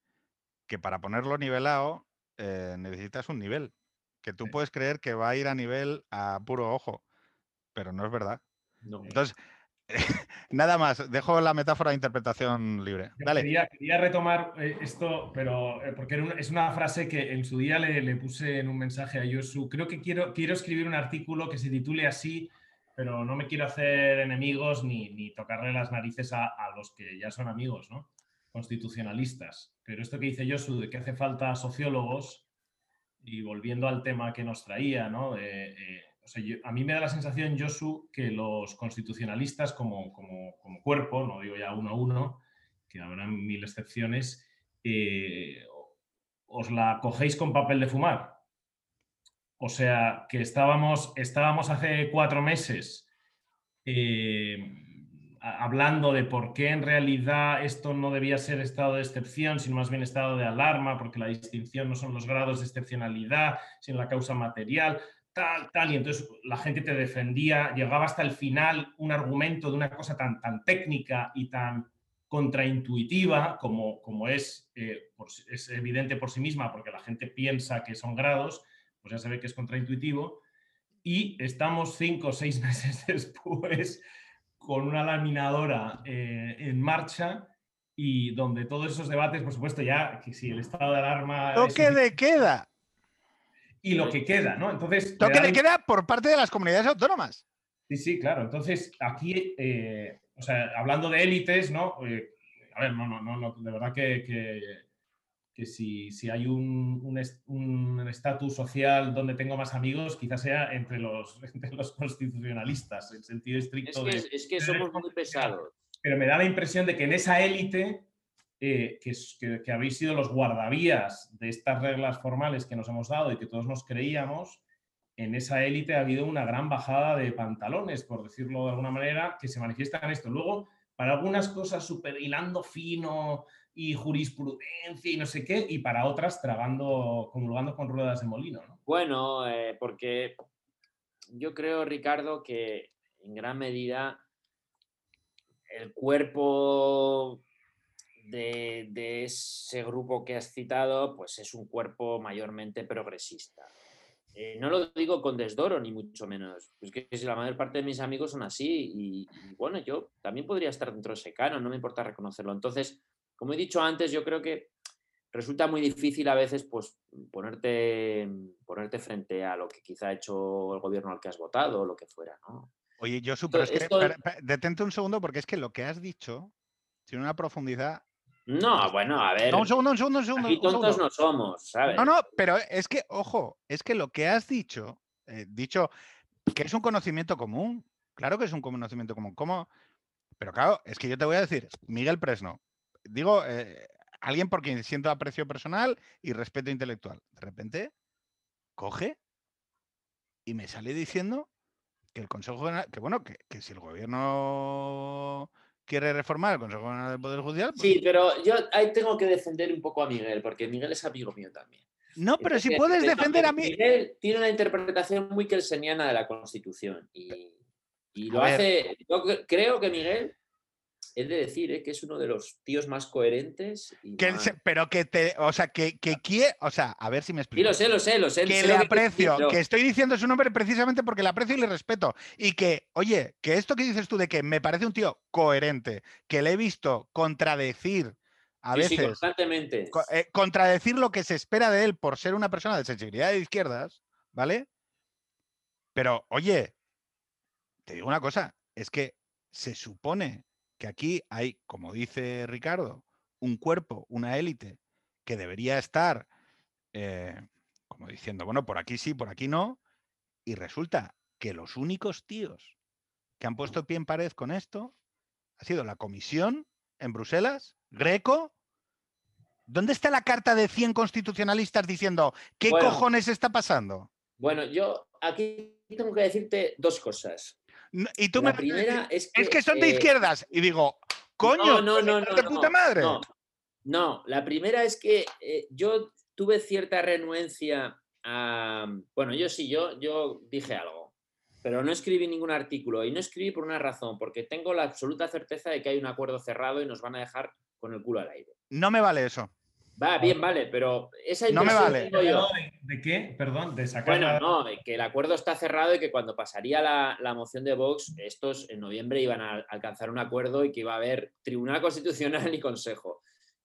que para ponerlo nivelado eh, necesitas un nivel, que tú puedes creer que va a ir a nivel a puro ojo, pero no es verdad. Entonces, [laughs] nada más, dejo la metáfora de interpretación libre. Dale. Quería, retomar eh, esto, pero porque es una frase que en su día le, le, puse en un mensaje a Yosu. Creo que quiero, quiero escribir un artículo que se titule así pero no me quiero hacer enemigos ni, tocarle las narices a, los que ya son amigos, ¿no? Constitucionalistas. Pero esto que dice Josu de que hace falta sociólogos, y volviendo al tema que nos traía, ¿no? a mí me da la sensación, Josu, que los constitucionalistas como, cuerpo, no digo ya uno a uno, que habrá mil excepciones, eh, os la cogéis con papel de fumar. O sea, que estábamos, estábamos hace cuatro meses eh, hablando de por qué en realidad esto no debía ser estado de excepción, sino más bien estado de alarma, porque la distinción no son los grados de excepcionalidad, sino la causa material, tal, tal. Y entonces la gente te defendía, llegaba hasta el final un argumento de una cosa tan, tan técnica y tan contraintuitiva como, como es, eh, es evidente por sí misma, porque la gente piensa que son grados pues ya se ve que es contraintuitivo. Y estamos cinco o seis [laughs] meses después con una laminadora eh, en marcha y donde todos esos debates, por supuesto, ya que si el estado de alarma... Toque de queda. Y lo que queda, ¿no? Entonces... Toque de queda por parte de las comunidades autónomas. Sí, sí, claro. Entonces, aquí, eh, o sea, hablando de élites, ¿no? Eh, a ver, no, no, no, de verdad que, que, si, si, hay un estatus social donde tengo más amigos, quizás sea entre los, [laughs] entre los constitucionalistas, en sentido estricto. Es que, de, es que somos muy pesados. Pero me da la impresión de que en esa élite, eh, que, que habéis sido los guardavías de estas reglas formales que nos hemos dado y que todos nos creíamos, en esa élite ha habido una gran bajada de pantalones, por decirlo de alguna manera, que se manifiesta en esto. Luego, para algunas cosas super hilando fino y jurisprudencia y no sé qué, y para otras trabando, comulgando con ruedas de molino. Bueno, eh, porque yo creo, Ricardo, que en gran medida el cuerpo de, ese grupo que has citado, pues es un cuerpo mayormente progresista. Eh, no lo digo con desdoro, ni mucho menos. Es que la mayor parte de mis amigos son así y, bueno, yo también podría estar dentro de ese canon, no me importa reconocerlo. Entonces, como he dicho antes, yo creo que resulta muy difícil a veces pues ponerte, ponerte frente a lo que quizá ha hecho el gobierno al que has votado o lo que fuera, ¿no? Oye, yo supongo que, detente un segundo porque es que lo que has dicho tiene una profundidad no, bueno, a ver. un segundo, un segundo, un segundo. Aquí tontos no somos, ¿sabes? No, no, pero es que, ojo, es que lo que has dicho, eh, dicho que es un conocimiento común. Claro que es un conocimiento común. ¿Cómo? Pero claro, es que yo te voy a decir, Miguel Presno, digo, eh, alguien por quien siento aprecio personal y respeto intelectual. De repente, coge y me sale diciendo que el Consejo General, que bueno, que, que si el gobierno quiere reformar el Consejo General del Poder Judicial. Pues sí, pero yo ahí tengo que defender un poco a Miguel, porque Miguel es amigo mío también. No, pero si puedes defender a mí. Miguel tiene una interpretación muy kelseniana de la Constitución y, lo hace. Yo creo que Miguel es de decir ¿eh? que es uno de los tíos más coherentes. pero que te, o sea, que, que quiere, o sea, a ver si me explico. Sí, lo sé, lo sé, lo sé. Que le aprecio, que, estoy diciendo su nombre precisamente porque le aprecio y le respeto. Y que, oye, que esto que dices tú de que me parece un tío coherente, que le he visto contradecir a veces. constantemente. Eh, contradecir lo que se espera de él por ser una persona de sensibilidad de izquierdas, ¿vale? Pero, oye, te digo una cosa, es que se supone que aquí hay, como dice Ricardo, un cuerpo, una élite que debería estar eh, como diciendo, bueno, por aquí sí, por aquí no, y resulta que los únicos tíos que han puesto pie en pared con esto ha sido la comisión en Bruselas, Greco. ¿Dónde está la carta de 100 constitucionalistas diciendo qué cojones está pasando? Bueno, yo aquí tengo que decirte dos cosas. Y tú la me primera es que, es que son de eh, izquierdas. Y digo, coño, no, no, no, de puta madre. No, la primera es que eh, yo tuve cierta renuencia a. Bueno, yo sí, yo, yo dije algo, pero no escribí ningún artículo. Y no escribí por una razón, porque tengo la absoluta certeza de que hay un acuerdo cerrado y nos van a dejar con el culo al aire. No me vale eso. Va, bien, vale, pero esa No me vale. ¿De, qué? Perdón, de sacar. Bueno, no, que el acuerdo está cerrado y que cuando pasaría la, moción de Vox, estos en noviembre iban a alcanzar un acuerdo y que iba a haber Tribunal Constitucional [laughs] y Consejo.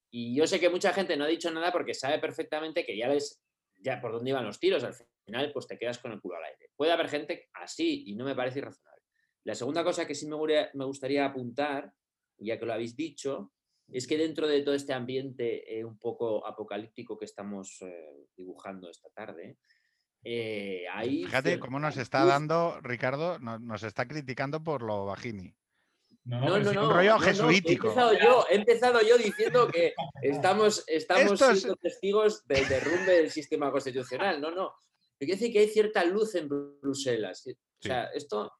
Y yo sé que mucha gente no ha dicho nada porque sabe perfectamente que ya les. ya por dónde iban los tiros. Al final, pues te quedas con el culo al aire. Puede haber gente así y no me parece irrazonable. La segunda cosa que sí me gustaría apuntar, ya que lo habéis dicho, es que dentro de todo este ambiente eh, un poco apocalíptico que estamos eh, dibujando esta tarde, eh, ahí... Fíjate cómo nos está dando, Ricardo, nos, está criticando por lo bajini. No, no, no. Un rollo jesuítico. he, empezado yo, he, empezado yo, diciendo que estamos, [laughs] estamos siendo testigos del derrumbe del sistema constitucional. No, no. Quiero decir que hay cierta luz en Bruselas. O sea, esto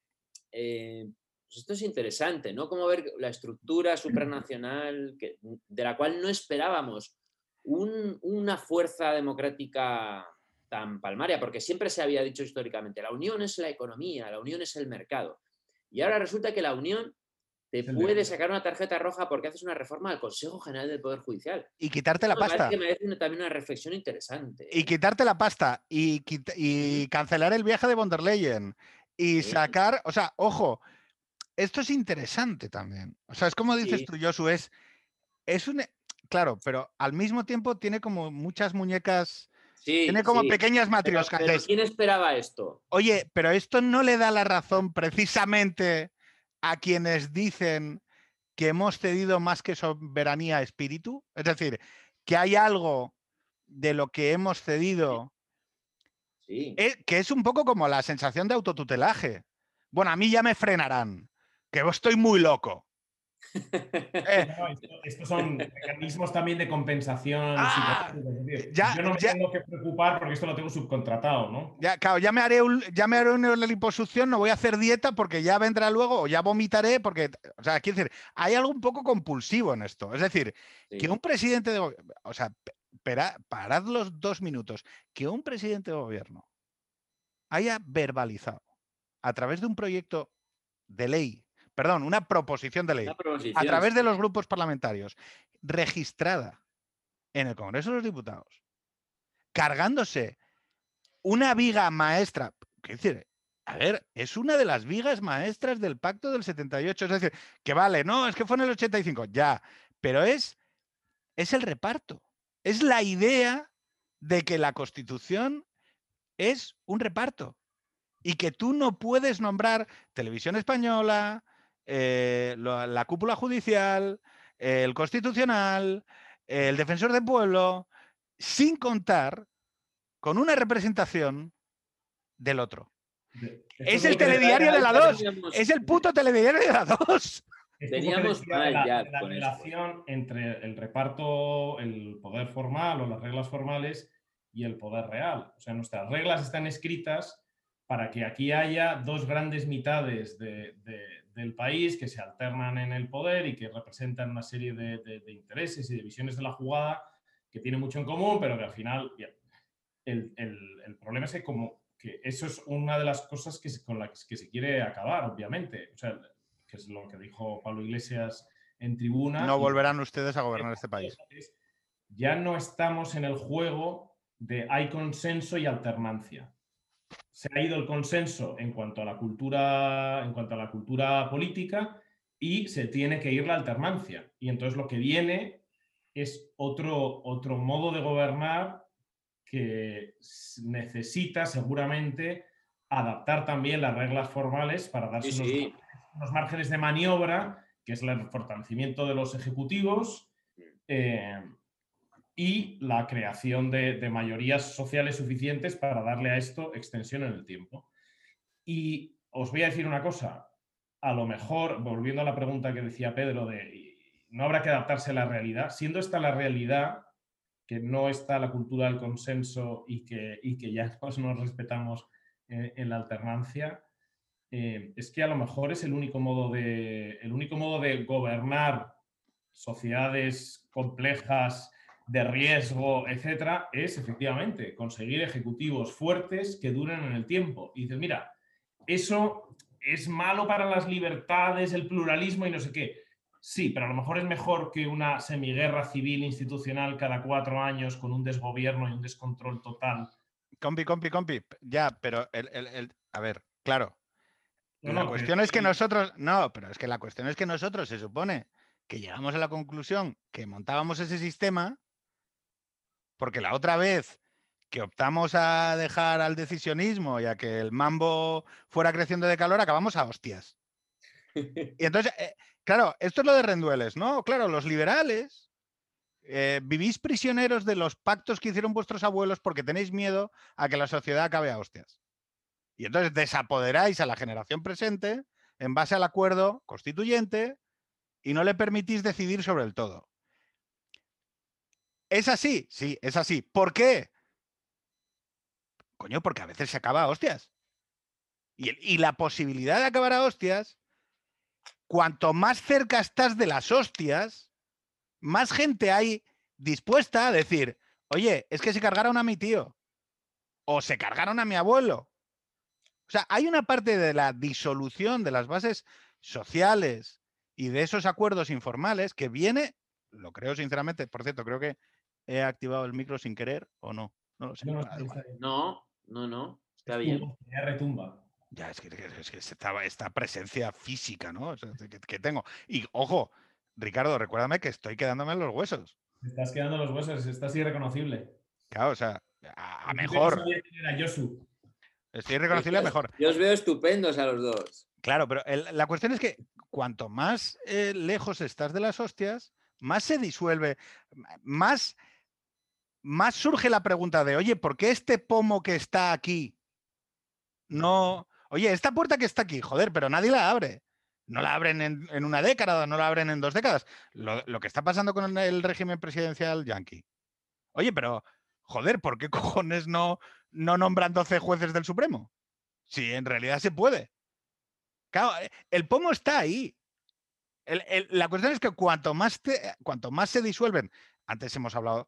pues esto es interesante, ¿no? Como ver la estructura supranacional que, de la cual no esperábamos una fuerza democrática tan palmaria, porque siempre se había dicho históricamente, la unión es la economía, la unión es el mercado. Y ahora resulta que la unión te puede sacar una tarjeta roja porque haces una reforma al Consejo General del Poder Judicial. Y quitarte la pasta. Me parece también una reflexión interesante. Y ¿eh? quitarte la pasta y, y cancelar el viaje de von der Leyen y sacar, o sea, ojo, esto es interesante también. O sea, es como dices tú, Josu, es, es un... Claro, pero al mismo tiempo tiene como muchas muñecas... tiene como pequeñas matrioscas. ¿Quién esperaba esto? Oye, pero esto no le da la razón precisamente a quienes dicen que hemos cedido más que soberanía a espíritu. Es decir, que hay algo de lo que hemos cedido eh, que es un poco como la sensación de autotutelaje. Bueno, a mí ya me frenarán, que estoy muy loco. [laughs] Eh. estos son [laughs] mecanismos también de compensación. Ah, yo no me tengo que preocupar porque esto lo tengo subcontratado, ¿no? Ya, claro, ya me haré, ya me haré una liposucción, no voy a hacer dieta porque ya vendrá luego o ya vomitaré porque, o sea, quiero decir, hay algo un poco compulsivo en esto. Es decir, que un presidente de, o sea, parad los dos minutos, que un presidente de gobierno haya verbalizado a través de un proyecto de ley, perdón, una proposición de ley, a través de los grupos parlamentarios, registrada en el Congreso de los Diputados, cargándose una viga maestra, es decir, a ver, es una de las vigas maestras del pacto del 78, es decir, que vale, no, es que fue en el 85, ya, pero es, es el reparto es la idea de que la Constitución es un reparto y que tú no puedes nombrar televisión española, eh, la, cúpula judicial, el constitucional, el defensor del pueblo, sin contar con una representación del otro. es el telediario de la 2. Es el puto telediario de la 2. Teníamos la, relación entre el reparto, el poder formal o las reglas formales y el poder real. O sea, nuestras reglas están escritas para que aquí haya dos grandes mitades del país que se alternan en el poder y que representan una serie de, intereses y de visiones de la jugada que tienen mucho en común, pero que al final el, problema es que como que eso es una de las cosas que, con las que se quiere acabar, obviamente. O sea, que es lo que dijo Pablo Iglesias en tribuna. No volverán ustedes a gobernar este país. Ya no estamos en el juego de hay consenso y alternancia. Se ha ido el consenso en cuanto a la cultura, en cuanto a la cultura política y se tiene que ir la alternancia. Y entonces lo que viene es otro, otro modo de gobernar que necesita seguramente adaptar también las reglas formales para darse unos márgenes de maniobra, que es el fortalecimiento de los ejecutivos eh, y la creación de, mayorías sociales suficientes para darle a esto extensión en el tiempo. Y os voy a decir una cosa, a lo mejor, volviendo a la pregunta que decía Pedro, de no habrá que adaptarse a la realidad, siendo esta la realidad, que no está la cultura del consenso y que, que ya [laughs] nos, respetamos en la alternancia, eh, es que a lo mejor es el único modo de, el único modo de gobernar sociedades complejas, de riesgo, etcétera, es efectivamente conseguir ejecutivos fuertes que duren en el tiempo. Y dices, mira, eso es malo para las libertades, el pluralismo y no sé qué. Sí, pero a lo mejor es mejor que una semiguerra civil institucional cada cuatro años con un desgobierno y un descontrol total. Compi, compi, compi. Ya, pero a ver, claro, la cuestión es que nosotros, no, pero es que la cuestión es que nosotros se supone que llegamos a la conclusión que montábamos ese sistema porque la otra vez que optamos a dejar al decisionismo y a que el mambo fuera creciendo de calor, acabamos a hostias. Y entonces, eh, claro, esto es lo de Rendueles, ¿no? Claro, los liberales eh, vivís prisioneros de los pactos que hicieron vuestros abuelos porque tenéis miedo a que la sociedad acabe a hostias. Y entonces desapoderáis a la generación presente en base al acuerdo constituyente y no le permitís decidir sobre el todo. ¿Es así? Sí, es así. ¿Por qué? Coño, porque a veces se acaba a hostias. Y, y, la posibilidad de acabar a hostias, cuanto más cerca estás de las hostias, más gente hay dispuesta a decir, oye, es que se cargaron a mi tío, o se cargaron a mi abuelo, o sea, hay una parte de la disolución de las bases sociales y de esos acuerdos informales que viene, lo creo sinceramente, por cierto, creo que he activado el micro sin querer o no. No lo sé. No, no, no, está bien. retumba. Ya, es que, es esta, presencia física, ¿no? que, tengo. Y ojo, Ricardo, recuérdame que estoy quedándome en los huesos. Estás quedando en los huesos, estás irreconocible. Claro, o sea, a, mejor. Estoy irreconocible a mejor. Yo os veo estupendos a los dos. Claro, pero la cuestión es que cuanto más eh, lejos estás de las hostias, más se disuelve, más, más surge la pregunta de, oye, ¿por qué este pomo que está aquí no, Oye, esta puerta que está aquí, joder, pero nadie la abre. No la abren en, una década, no la abren en dos décadas. Lo, que está pasando con el régimen presidencial yanqui. Oye, pero, joder, ¿por qué cojones no, no nombran 12 jueces del Supremo? Si en realidad se puede. Claro, eh, el pomo está ahí. la cuestión es que cuanto más, cuanto más se disuelven, antes hemos hablado,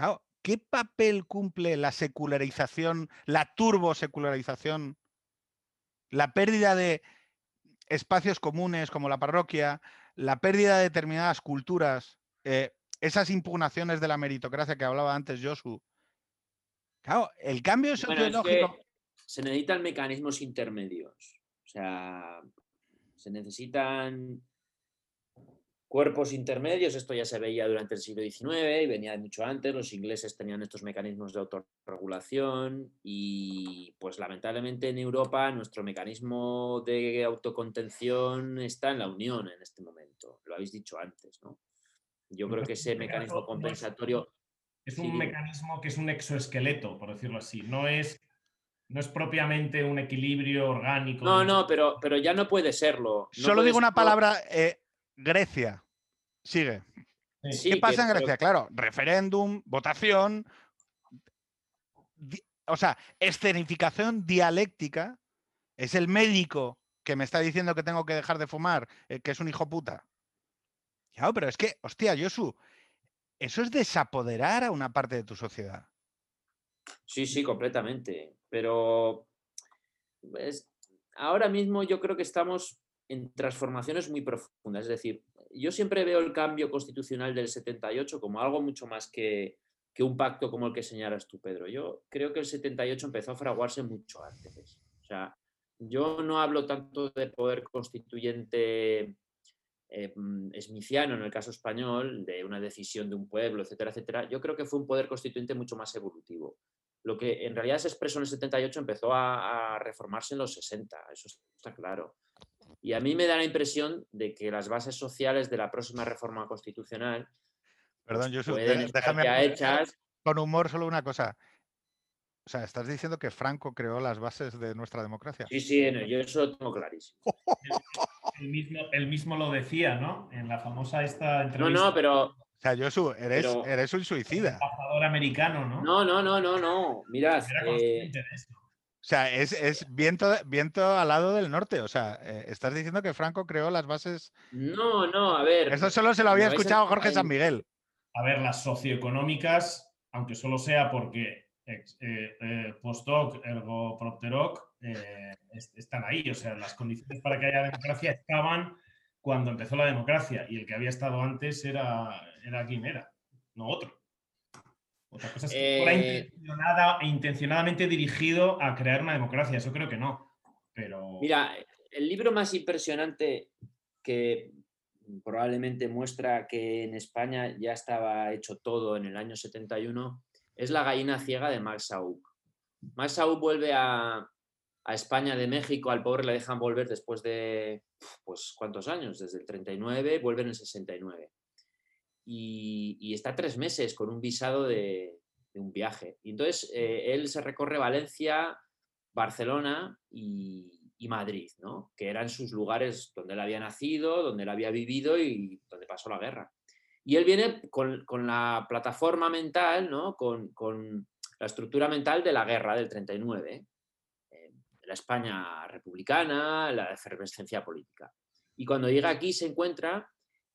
claro, ¿qué papel cumple la secularización, la turbosecularización la pérdida de espacios comunes como la parroquia, la pérdida de determinadas culturas, eh, esas impugnaciones de la meritocracia que hablaba antes Josu. Claro, el cambio sociológico. se necesitan mecanismos intermedios. O sea, se necesitan cuerpos intermedios, esto ya se veía durante el siglo XIX y venía de mucho antes, los ingleses tenían estos mecanismos de autorregulación y pues lamentablemente en Europa nuestro mecanismo de autocontención está en la Unión en este momento, lo habéis dicho antes, ¿no? Yo creo que ese mecanismo compensatorio... Es un mecanismo que es un exoesqueleto, por decirlo así, no es no es propiamente un equilibrio orgánico. No, no, pero, pero ya no puede serlo. Solo digo una palabra, eh, Grecia. Sigue. ¿Qué pasa en Grecia? Claro, referéndum, votación, o sea, escenificación dialéctica. Es el médico que me está diciendo que tengo que dejar de fumar, eh, que es un hijo puta. Claro, pero es que, hostia, Josu, eso es desapoderar a una parte de tu sociedad. Sí, sí, completamente. Pero ahora mismo yo creo que estamos en transformaciones muy profundas. Es decir, yo siempre veo el cambio constitucional del 78 como algo mucho más que, un pacto como el que señalas tú, Pedro. Yo creo que el 78 empezó a fraguarse mucho antes. O sea, yo no hablo tanto de poder constituyente eh, smithiano en el caso español, de una decisión de un pueblo, etcétera, etcétera. Yo creo que fue un poder constituyente mucho más evolutivo. Lo que en realidad se expresó en el 78 empezó a reformarse en los 60, eso está claro. Y a mí me da la impresión de que las bases sociales de la próxima reforma constitucional. Perdón, yo pues, déjame hechas... con humor solo una cosa. O sea, estás diciendo que Franco creó las bases de nuestra democracia. Sí, sí, yo eso lo tengo clarísimo. [laughs] El mismo, mismo lo decía, ¿no? En la famosa esta entrevista. No, no, pero. O sea, Josu, eres, eres un suicida. embajador americano, ¿no? No, no, no, no, no. Mirad. O sea, es, viento, viento al lado del norte. O sea, eh, estás diciendo que Franco creó las bases. No, no, a ver. Eso solo se lo había escuchado Jorge San Miguel. A ver, las socioeconómicas, aunque solo sea porque eh, eh, postdoc, ergo propteroc, están ahí. O sea, las condiciones para que haya democracia estaban cuando empezó la democracia y el que había estado antes era, era quien era, no otro. Otra cosa es que fuera eh, intencionadamente dirigido a crear una democracia, eso creo que no. Pero... Mira, el libro más impresionante que probablemente muestra que en España ya estaba hecho todo en el año 71 es La gallina ciega de Max Saúl. Max Saúl vuelve a, España de México, al pobre le dejan volver después de, pues, ¿cuántos años? Desde el 39, vuelve en el 69 y, está tres meses con un visado de, un viaje. Y entonces eh, él se recorre Valencia, Barcelona y, Madrid, ¿no? que eran sus lugares donde él había nacido, donde él había vivido y donde pasó la guerra. Y él viene con, la plataforma mental, ¿no? con, la estructura mental de la guerra del 39, eh, la España republicana, la efervescencia política. Y cuando llega aquí se encuentra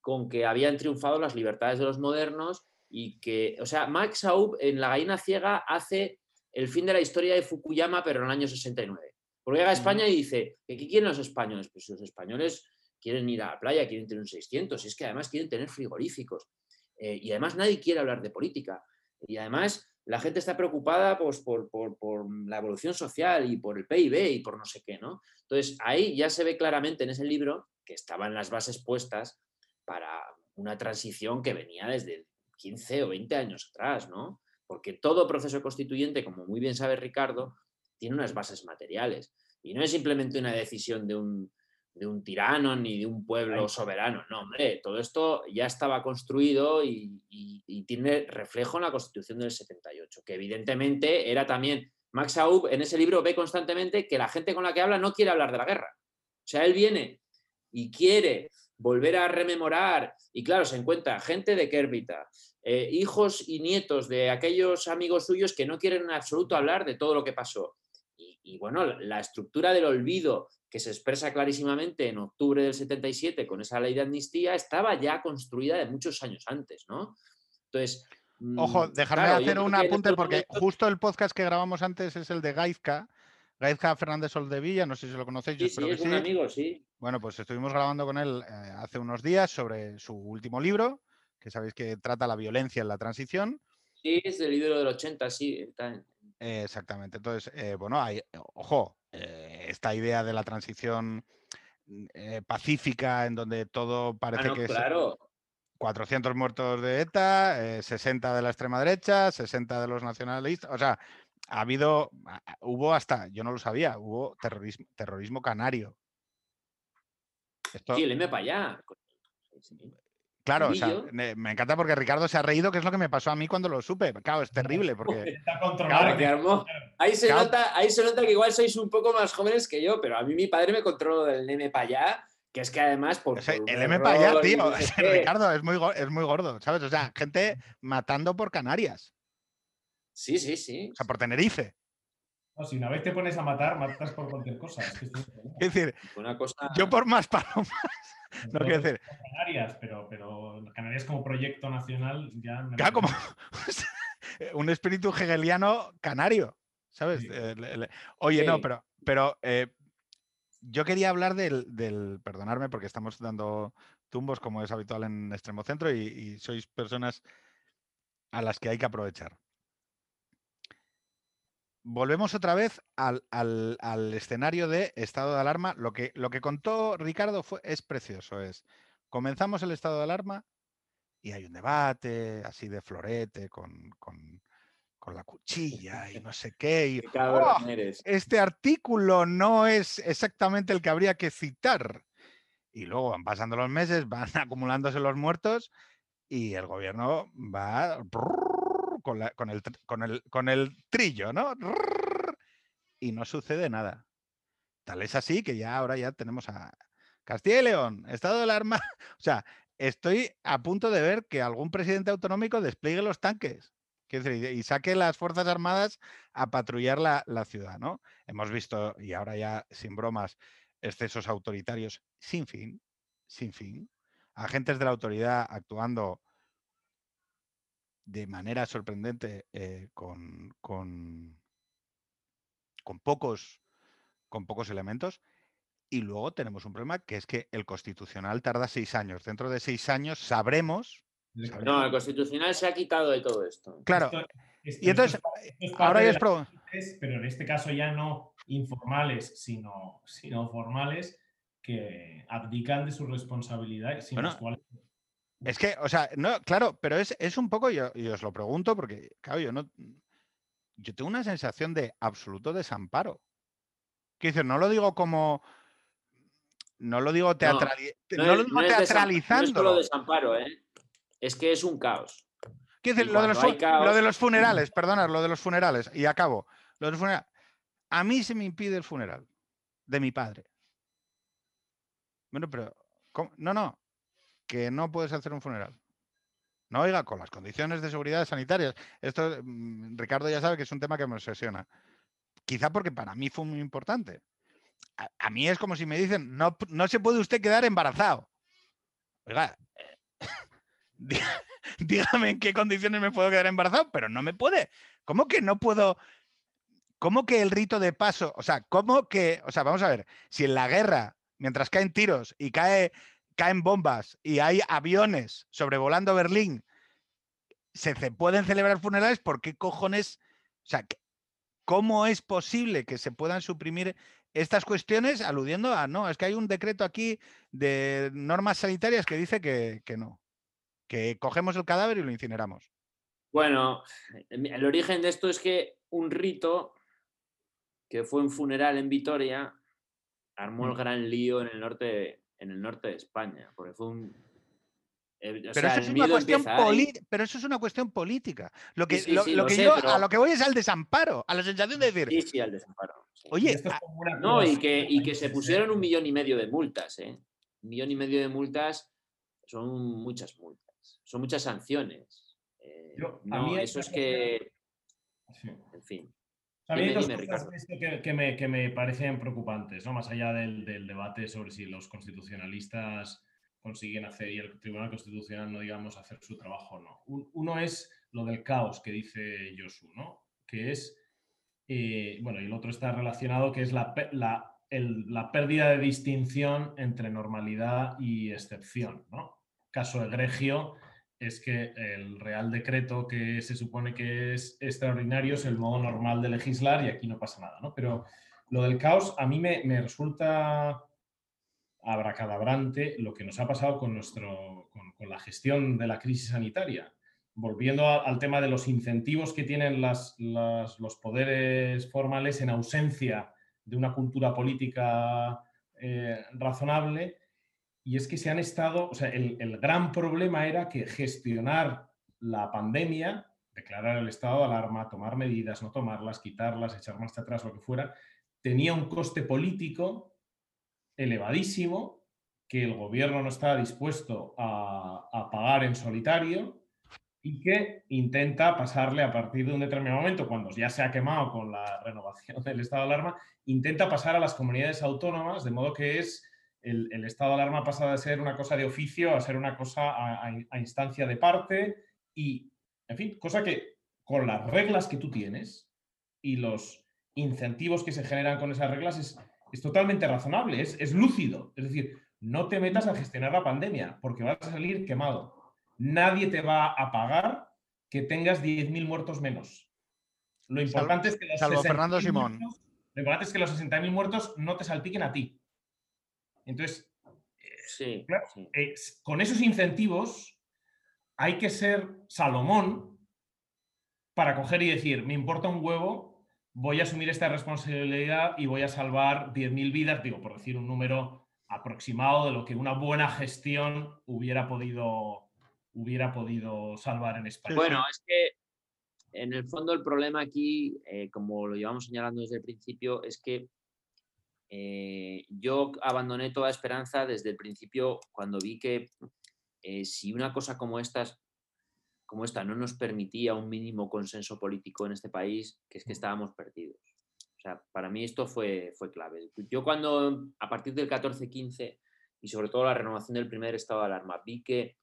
con que habían triunfado las libertades de los modernos y que, o sea, Max Aub en La gallina ciega hace el fin de la historia de Fukuyama, pero en el año 69. Porque llega a España y dice, ¿qué quieren los españoles? Pues los españoles quieren ir a la playa, quieren tener un 600, y es que además quieren tener frigoríficos. Eh, y además nadie quiere hablar de política. Y además la gente está preocupada pues, por, la evolución social y por el PIB y por no sé qué, ¿no? Entonces, ahí ya se ve claramente en ese libro que estaban las bases puestas para una transición que venía desde 15 o 20 años atrás, ¿no? Porque todo proceso constituyente, como muy bien sabe Ricardo, tiene unas bases materiales y no es simplemente una decisión de un, de un tirano ni de un pueblo soberano. No, hombre, todo esto ya estaba construido y, tiene reflejo en la Constitución del 78, que evidentemente era también, Max Aub en ese libro ve constantemente que la gente con la que habla no quiere hablar de la guerra. O sea, él viene y quiere volver a rememorar, y claro, se encuentra gente de Kerbita, eh, hijos y nietos de aquellos amigos suyos que no quieren en absoluto hablar de todo lo que pasó. y bueno, la estructura del olvido que se expresa clarísimamente en octubre del 77 con esa ley de amnistía, estaba ya construida de muchos años antes, ¿no? Entonces... Ojo, mm, dejarme hacer un apunte porque justo el podcast que grabamos antes es el de Gaizka, Gaizka Fernández Soldevilla, no sé si lo conocéis. Sí, sí, es un amigo, sí. Bueno, pues estuvimos grabando con él eh, hace unos días sobre su último libro, que sabéis que trata la violencia en la transición. Sí, es del libro del 80, sí. exactamente. Entonces, eh, bueno, hay, ojo, eh, esta idea de la transición eh, pacífica en donde todo ah, parece que claro. es 400 muertos de ETA, 60 eh, de la extrema derecha, 60 de los nacionalistas, o sea, ha habido, hubo hasta, yo no lo sabía, hubo terrorismo, terrorismo canario. Sí, el M para allá. Claro, o sea, me, encanta porque Ricardo se ha reído, que es lo que me pasó a mí cuando lo supe. Claro, es terrible [laughs] porque... Está controlado. ahí, se nota, ahí se nota que igual sois un poco más jóvenes que yo, pero a mí mi padre me controló del M para allá, que es que además... Por, el M para allá, tío, [laughs] Ricardo, es muy, es muy gordo, ¿sabes? O sea, gente matando por Canarias. Sí, sí, sí. O sea, por Tenerife. No, si una vez te pones a matar, matas por cualquier cosa. Es, decir, yo por más palomas no quiero decir. Canarias, pero, pero Canarias como proyecto nacional ya. claro, como [laughs] un espíritu hegeliano canario, ¿sabes? Eh, oye, no, pero, pero eh, yo quería hablar del, del, Perdonarme porque estamos dando tumbos como es habitual en Extremo Centro y sois personas a las que hay que aprovechar volvemos otra vez al, escenario de estado de alarma. Lo que, lo que contó Ricardo fue, es precioso. Es, comenzamos el estado de alarma y hay un debate así de florete con, la cuchilla y no sé qué. Y, [laughs] ¡oh! este artículo no es exactamente el que habría que citar. Y luego van pasando los meses, [laughs] van acumulándose los muertos y el gobierno va con, el, con, el, trillo, ¿no? Y no sucede nada. Tal es así que ya ahora ya tenemos a Castilla y León, estado de alarma. [laughs] O sea, estoy a punto de ver que algún presidente autonómico despliegue los tanques y saque las Fuerzas Armadas a patrullar la, la, ciudad, ¿no? Hemos visto, y ahora ya sin bromas, excesos autoritarios sin fin, sin fin, agentes de la autoridad actuando de manera sorprendente eh, con, con, pocos, con pocos elementos. Y luego tenemos un problema que es que el constitucional tarda seis años. Dentro de seis años sabremos. No, el constitucional se ha quitado de todo esto. Claro. y entonces, ahora ya es Pero en este caso ya no informales, sino, sino formales, que abdican de su responsabilidad, sin cuales es que, o sea, no, claro, pero es, es un poco, yo, y os lo pregunto, porque, claro, yo no. Yo tengo una sensación de absoluto desamparo. Quiero decir, no lo digo como. No lo digo, teatralizando. No, es solo desamparo, ¿eh? Es que es un caos. Quiero decir, lo de, los, lo de, los, funerales, perdonad, lo de los funerales, y acabo. Lo de los funerales. A mí se me impide el funeral de mi padre. Bueno, pero. No, no que no puedes hacer un funeral. No, oiga, con las condiciones de seguridad sanitarias. Esto, mm, Ricardo ya sabe que es un tema que me obsesiona. Quizá porque para mí fue muy importante. A, mí es como si me dicen, no, no se puede usted quedar embarazado. Oiga, [laughs] [laughs] dígame en qué condiciones me puedo quedar embarazado, pero no me puede. ¿Cómo que no puedo? ¿Cómo que el rito de paso? O sea, ¿cómo que? O sea, vamos a ver, si en la guerra, mientras caen tiros y cae caen bombas y hay aviones sobrevolando Berlín, se pueden celebrar funerales, ¿por qué cojones? O sea, ¿cómo es posible que se puedan suprimir estas cuestiones aludiendo a, no, es que hay un decreto aquí de normas sanitarias que dice que, no, que cogemos el cadáver y lo incineramos? Bueno, el origen de esto es que un rito que fue un funeral en Vitoria armó el mm. gran lío en el norte, en el norte de España, porque fue un, eh, pero, eso es una cuestión pero eso es una cuestión política. Lo que, lo, que yo a lo que voy es al desamparo, a la sensación de decir. Sí, sí, al desamparo. Oye, no, y que, y que se pusieron un millón y medio de multas, ¿eh? Un millón y medio de multas son muchas multas, son muchas sanciones. Eh, a mí eso es que. En fin. Hay dos cosas que, me, que, me, parecen preocupantes, ¿no? Más allá del, del debate sobre si los constitucionalistas consiguen hacer y el Tribunal Constitucional no digamos hacer su trabajo o no. Uno es lo del caos que dice Josu, ¿no? Que es, eh, bueno, y el otro está relacionado que es la, la, pérdida de distinción entre normalidad y excepción, ¿no? Caso egregio es que el Real Decreto que se supone que es extraordinario es el modo normal de legislar y aquí no pasa nada, ¿no? Pero lo del caos a mí me, me resulta abracadabrante lo que nos ha pasado con, nuestro, con, la gestión de la crisis sanitaria. Volviendo al tema de los incentivos que tienen las, los poderes formales en ausencia de una cultura política eh, razonable, y es que se han estado, o sea, el, el gran problema era que gestionar la pandemia, declarar el estado de alarma, tomar medidas, no tomarlas, quitarlas, echar marcha atrás, lo que fuera, tenía un coste político elevadísimo que el gobierno no está dispuesto a, pagar en solitario y que intenta pasarle a partir de un determinado momento, cuando ya se ha quemado con la renovación del estado de alarma, intenta pasar a las comunidades autónomas, de modo que es el, estado de alarma pasa de ser una cosa de oficio a ser una cosa a, a instancia de parte y, en fin, cosa que con las reglas que tú tienes y los incentivos que se generan con esas reglas es es totalmente razonable, es, lúcido. Es decir, no te metas a gestionar la pandemia porque vas a salir quemado. Nadie te va a pagar que tengas 10.000 muertos menos. Lo importante es que los Fernando Simón. lo importante es que los 60.000 muertos no te salpiquen a ti. Entonces, sí, eh, con esos incentivos hay que ser Salomón para coger y decir, me importa un huevo voy a asumir esta responsabilidad y voy a salvar 10.000 vidas, digo, por decir un número aproximado de lo que una buena gestión hubiera podido, hubiera podido salvar en España. Bueno, es que en el fondo el problema aquí, eh, como lo llevamos señalando desde el principio, es que eh, yo abandoné toda esperanza desde el principio cuando vi que eh, si una cosa como estas como esta no nos permitía un mínimo consenso político en este país, que es que estábamos perdidos. O sea, para mí esto fue, fue clave. Yo cuando, a partir del 14-15 y sobre todo la renovación del primer estado de alarma, vi que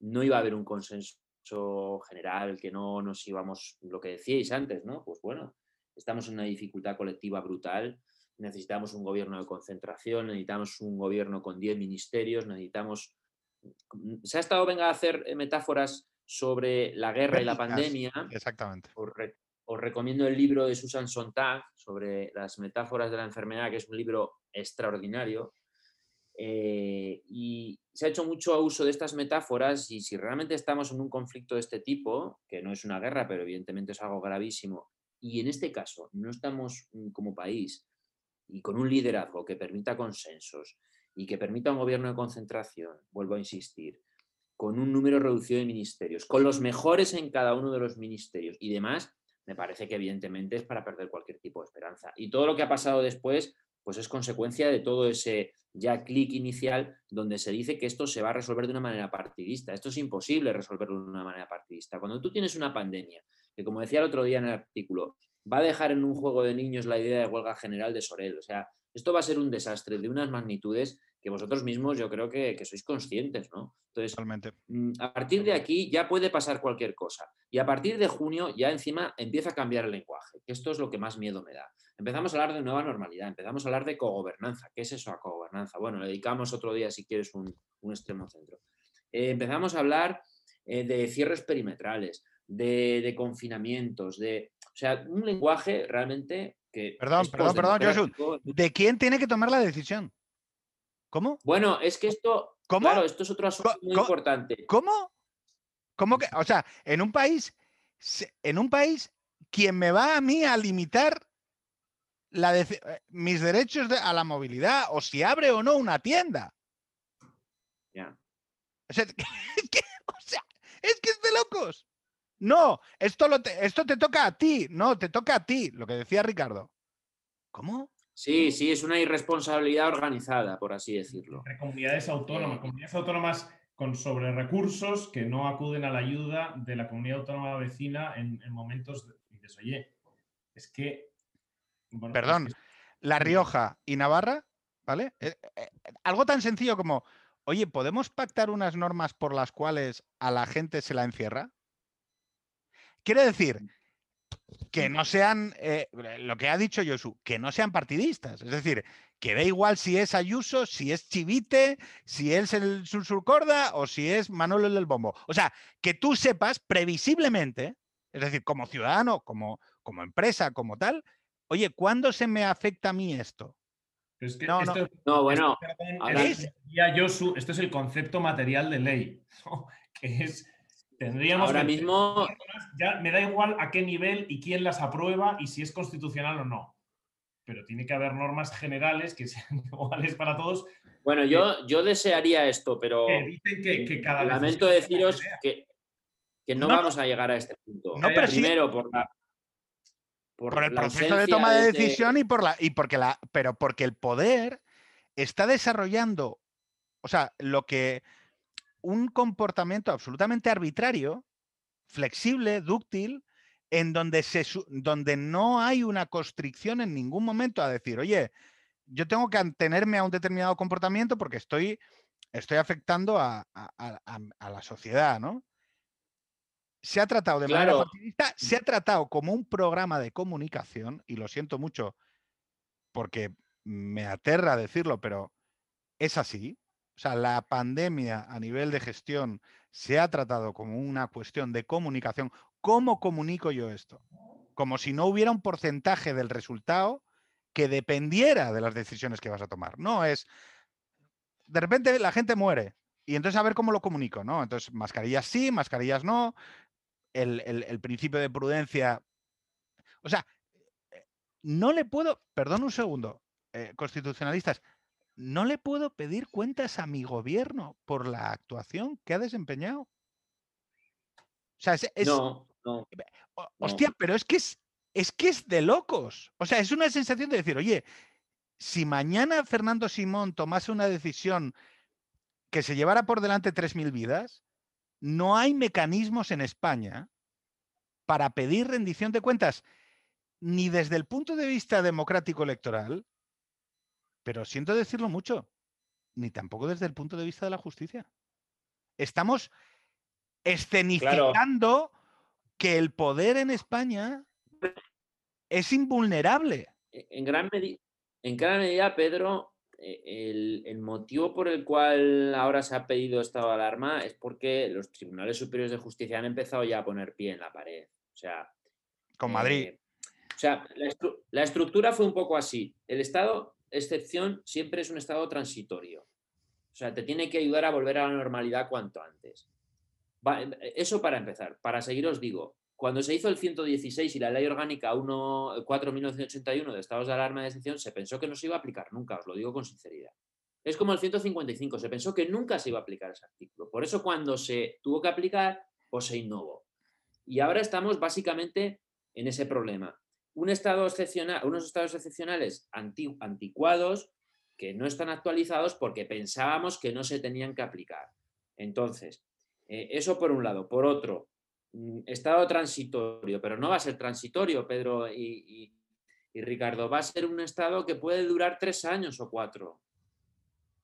no iba a haber un consenso general, que no nos íbamos, lo que decíais antes, ¿no? Pues bueno, estamos en una dificultad colectiva brutal, necesitamos un gobierno de concentración, necesitamos un gobierno con 10 ministerios, necesitamos... Se ha estado, venga, a hacer metáforas sobre la guerra y la pandemia. Exactamente. Os, recomiendo el libro de Susan Sontag sobre las metáforas de la enfermedad, que es un libro extraordinario. Eh, y se ha hecho mucho uso de estas metáforas y si realmente estamos en un conflicto de este tipo, que no es una guerra, pero evidentemente es algo gravísimo, y en este caso no estamos mm, como país y con un liderazgo que permita consensos y que permita un gobierno de concentración, vuelvo a insistir, con un número reducido de ministerios, con los mejores en cada uno de los ministerios y demás, me parece que evidentemente es para perder cualquier tipo de esperanza. Y todo lo que ha pasado después, pues es consecuencia de todo ese ya clic inicial donde se dice que esto se va a resolver de una manera partidista. Esto es imposible resolverlo de una manera partidista. Cuando tú tienes una pandemia, que como decía el otro día en el artículo, va a dejar en un juego de niños la idea de huelga general de Sorel. O sea, esto va a ser un desastre de unas magnitudes que vosotros mismos yo creo que, sois conscientes, ¿no? Entonces, mm, a partir de aquí ya puede pasar cualquier cosa. Y a partir de junio ya encima empieza a cambiar el lenguaje, que esto es lo que más miedo me da. Empezamos a hablar de nueva normalidad, empezamos a hablar de cogobernanza. ¿Qué es eso a cogobernanza? Bueno, le dedicamos otro día, si quieres, un, extremo centro. Eh, empezamos a hablar eh, de cierres perimetrales. de, confinamientos, de. O sea, un lenguaje realmente que. Perdón, perdón, perdón, Josu. ¿De quién tiene que tomar la decisión? ¿Cómo? Bueno, es que esto. ¿Cómo? Claro, esto es otro asunto muy importante. ¿Cómo? ¿Cómo que? O sea, en un país. En un país, quien me va a mí a limitar la eh, mis derechos a la movilidad o si abre o no una tienda. Ya. O, sea, [laughs] es que es de locos. No, esto, lo te, esto te toca a ti, no, te toca a ti, lo que decía Ricardo. ¿Cómo? Sí, sí, es una irresponsabilidad organizada, por así decirlo. Entre comunidades autónomas, comunidades autónomas con sobre recursos que no acuden a la ayuda de la comunidad autónoma vecina en, momentos de, dices, oye, es que Perdón, La Rioja y Navarra, ¿vale? Eh, eh, algo tan sencillo como, oye, ¿podemos pactar unas normas por las cuales a la gente se la encierra? Quiere decir que no sean, eh, lo que ha dicho Josu, que no sean partidistas. Es decir, que da igual si es Ayuso, si es Chivite, si es el Sursurcorda o si es Manuel del Bombo. O sea, que tú sepas previsiblemente, es decir, como ciudadano, como, como empresa, como tal, oye, ¿cuándo se me afecta a mí esto? no, no. bueno, esto es el concepto material de ley, [laughs] que es, tendríamos ahora mismo, ya me da igual a qué nivel y quién las aprueba y si es constitucional o no, pero tiene que haber normas generales que sean [laughs] iguales para todos. Bueno, yo, yo desearía esto, pero dicen que, cada lamento deciros que, que no, vamos a llegar a este punto. Primero, por la, por, el proceso de toma de decisión y por la y porque la pero porque el poder está desarrollando o sea lo que un comportamiento absolutamente arbitrario flexible dúctil en donde se donde no hay una constricción en ningún momento a decir oye yo tengo que atenerme a un determinado comportamiento porque estoy estoy afectando a, a la sociedad no se ha tratado de manera partidista, se ha tratado como un programa de comunicación, y lo siento mucho porque me aterra decirlo, pero es así. O sea, la pandemia a nivel de gestión se ha tratado como una cuestión de comunicación. ¿Cómo comunico yo esto? Como si no hubiera un porcentaje del resultado que dependiera de las decisiones que vas a tomar. No es, de repente la gente muere. Y entonces a ver cómo lo comunico, ¿no? Entonces, mascarillas sí, mascarillas no, el, principio de prudencia. O sea, eh, no le puedo, perdón un segundo, eh, constitucionalistas, no le puedo pedir cuentas a mi gobierno por la actuación que ha desempeñado. O sea, es, no, no, Hostia, pero es que es, es que es de locos. O sea, es una sensación de decir, oye, si mañana Fernando Simón tomase una decisión que se llevara por delante 3.000 vidas, no hay mecanismos en España para pedir rendición de cuentas, ni desde el punto de vista democrático electoral, pero siento decirlo mucho, ni tampoco desde el punto de vista de la justicia. Estamos escenificando que el poder en España es invulnerable. En gran, en gran medida, Pedro, eh, el, motivo por el cual ahora se ha pedido estado de alarma es porque los tribunales superiores de justicia han empezado ya a poner pie en la pared. O sea. Con Madrid. Eh, o sea, la, estructura fue un poco así. El estado excepción siempre es un estado transitorio. O sea, te tiene que ayudar a volver a la normalidad cuanto antes. eso para empezar. Para seguir os digo, cuando se hizo el 116 y la ley orgánica 4.1981 de estados de alarma de excepción, se pensó que no se iba a aplicar nunca, os lo digo con sinceridad. Es como el 155, se pensó que nunca se iba a aplicar ese artículo. Por eso cuando se tuvo que aplicar, pues se innovó. Y ahora estamos básicamente en ese problema. Un estado excepcional, unos estados excepcionales anticuados que no están actualizados porque pensábamos que no se tenían que aplicar. Entonces, eh, eso por un lado. Por otro, Mm, estado transitorio, pero no va a ser transitorio, Pedro y, Ricardo, va a ser un estado que puede durar tres años o cuatro.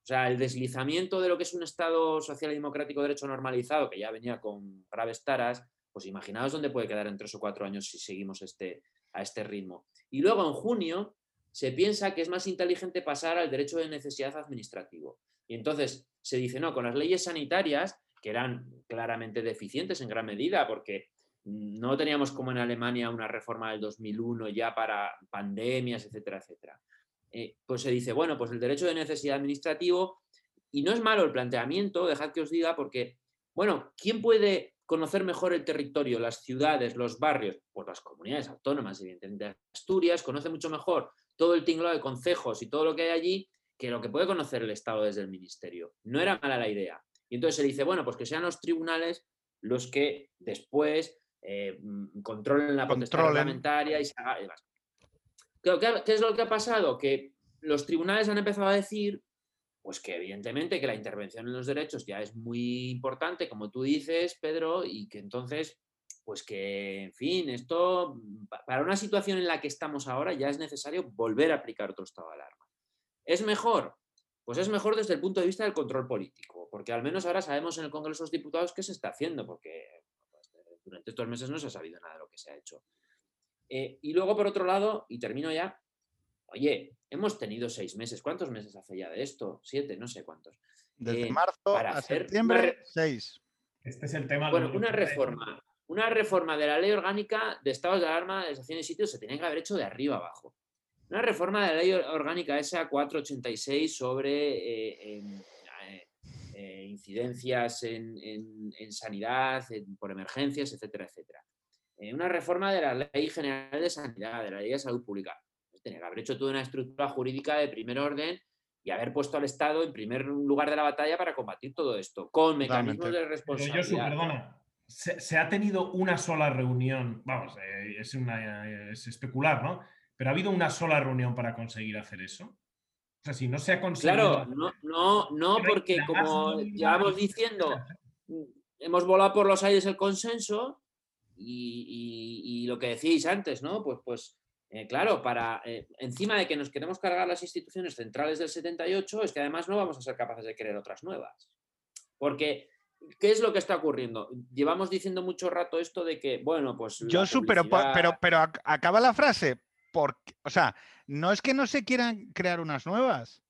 O sea, el deslizamiento de lo que es un Estado social y democrático de derecho normalizado, que ya venía con graves taras, pues imaginaos dónde puede quedar en tres o cuatro años si seguimos este, a este ritmo. Y luego en junio se piensa que es más inteligente pasar al derecho de necesidad administrativo. Y entonces se dice, no, con las leyes sanitarias que eran claramente deficientes en gran medida, porque no teníamos como en Alemania una reforma del 2001 ya para pandemias, etcétera, etcétera. Eh, pues se dice, bueno, pues el derecho de necesidad administrativo, y no es malo el planteamiento, dejad que os diga, porque, bueno, ¿quién puede conocer mejor el territorio, las ciudades, los barrios? Pues las comunidades autónomas, evidentemente. Asturias conoce mucho mejor todo el tinglado de concejos y todo lo que hay allí que lo que puede conocer el Estado desde el Ministerio. No era mala la idea. Y entonces se dice, bueno, pues que sean los tribunales los que después eh, controlen la potestad parlamentaria y se haga ¿Qué, es lo que ha pasado? Que los tribunales han empezado a decir pues que evidentemente que la intervención en los derechos ya es muy importante, como tú dices, Pedro, y que entonces, pues que, en fin, esto, para una situación en la que estamos ahora, ya es necesario volver a aplicar otro estado de alarma. ¿Es mejor? Pues es mejor desde el punto de vista del control político, porque al menos ahora sabemos en el Congreso de los Diputados qué se está haciendo, porque pues, durante estos meses no se ha sabido nada de lo que se ha hecho. Eh, y luego, por otro lado, y termino ya, oye, hemos tenido seis meses. ¿Cuántos meses hace ya de esto? Siete, no sé cuántos. Desde eh, marzo a septiembre, seis. Este es el tema. Bueno, una reforma, una reforma de la ley orgánica de estados de alarma, de estación y sitios se tenía que haber hecho de arriba abajo. Una reforma de la ley orgánica esa 486 sobre eh, incidencias en, en sanidad, por emergencias, etcétera, etcétera. Eh, una reforma de la Ley General de Sanidad, de la Ley de Salud Pública. Tener que haber hecho toda una estructura jurídica de primer orden y haber puesto al Estado en primer lugar de la batalla para combatir todo esto, con mecanismos de responsabilidad. Pero perdona, se, ha tenido una sola reunión, vamos, eh, es, es especular, ¿no? Pero ha habido una sola reunión para conseguir hacer eso. O sea, si no se ha conseguido. Claro, no, no, no porque como llevamos diciendo, [laughs] hemos volado por los aires el consenso y, lo que decíais antes, ¿no? Pues, pues eh, claro, para eh, encima de que nos queremos cargar las instituciones centrales del 78, es que además no vamos a ser capaces de crear otras nuevas. Porque, ¿qué es lo que está ocurriendo? Llevamos diciendo mucho rato esto de que, bueno, pues. Yo, pero, pero, pero acaba la frase. Porque, o sea, no es que no se quieran crear unas nuevas.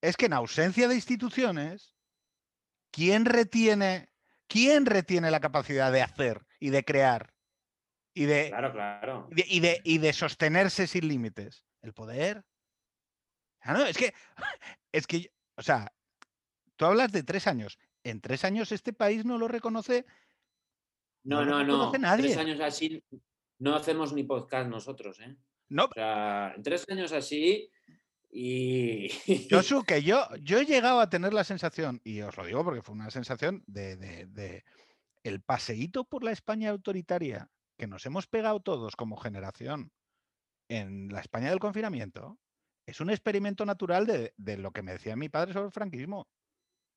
Es que en ausencia de instituciones, ¿quién retiene, quién retiene la capacidad de hacer y de crear y de, claro, claro. Y, de, y, de, sostenerse sin límites. El poder. Ah, es que, [laughs] es que, o sea, tú hablas de tres años. En tres años este país no lo reconoce. No, no, no. Nadie. Tres años así no hacemos ni podcast nosotros, ¿eh? No. O sea, en tres años así y. [laughs] Josu, que yo, yo he llegado a tener la sensación, y os lo digo porque fue una sensación de, el paseíto por la España autoritaria que nos hemos pegado todos como generación en la España del confinamiento es un experimento natural de, lo que me decía mi padre sobre el franquismo.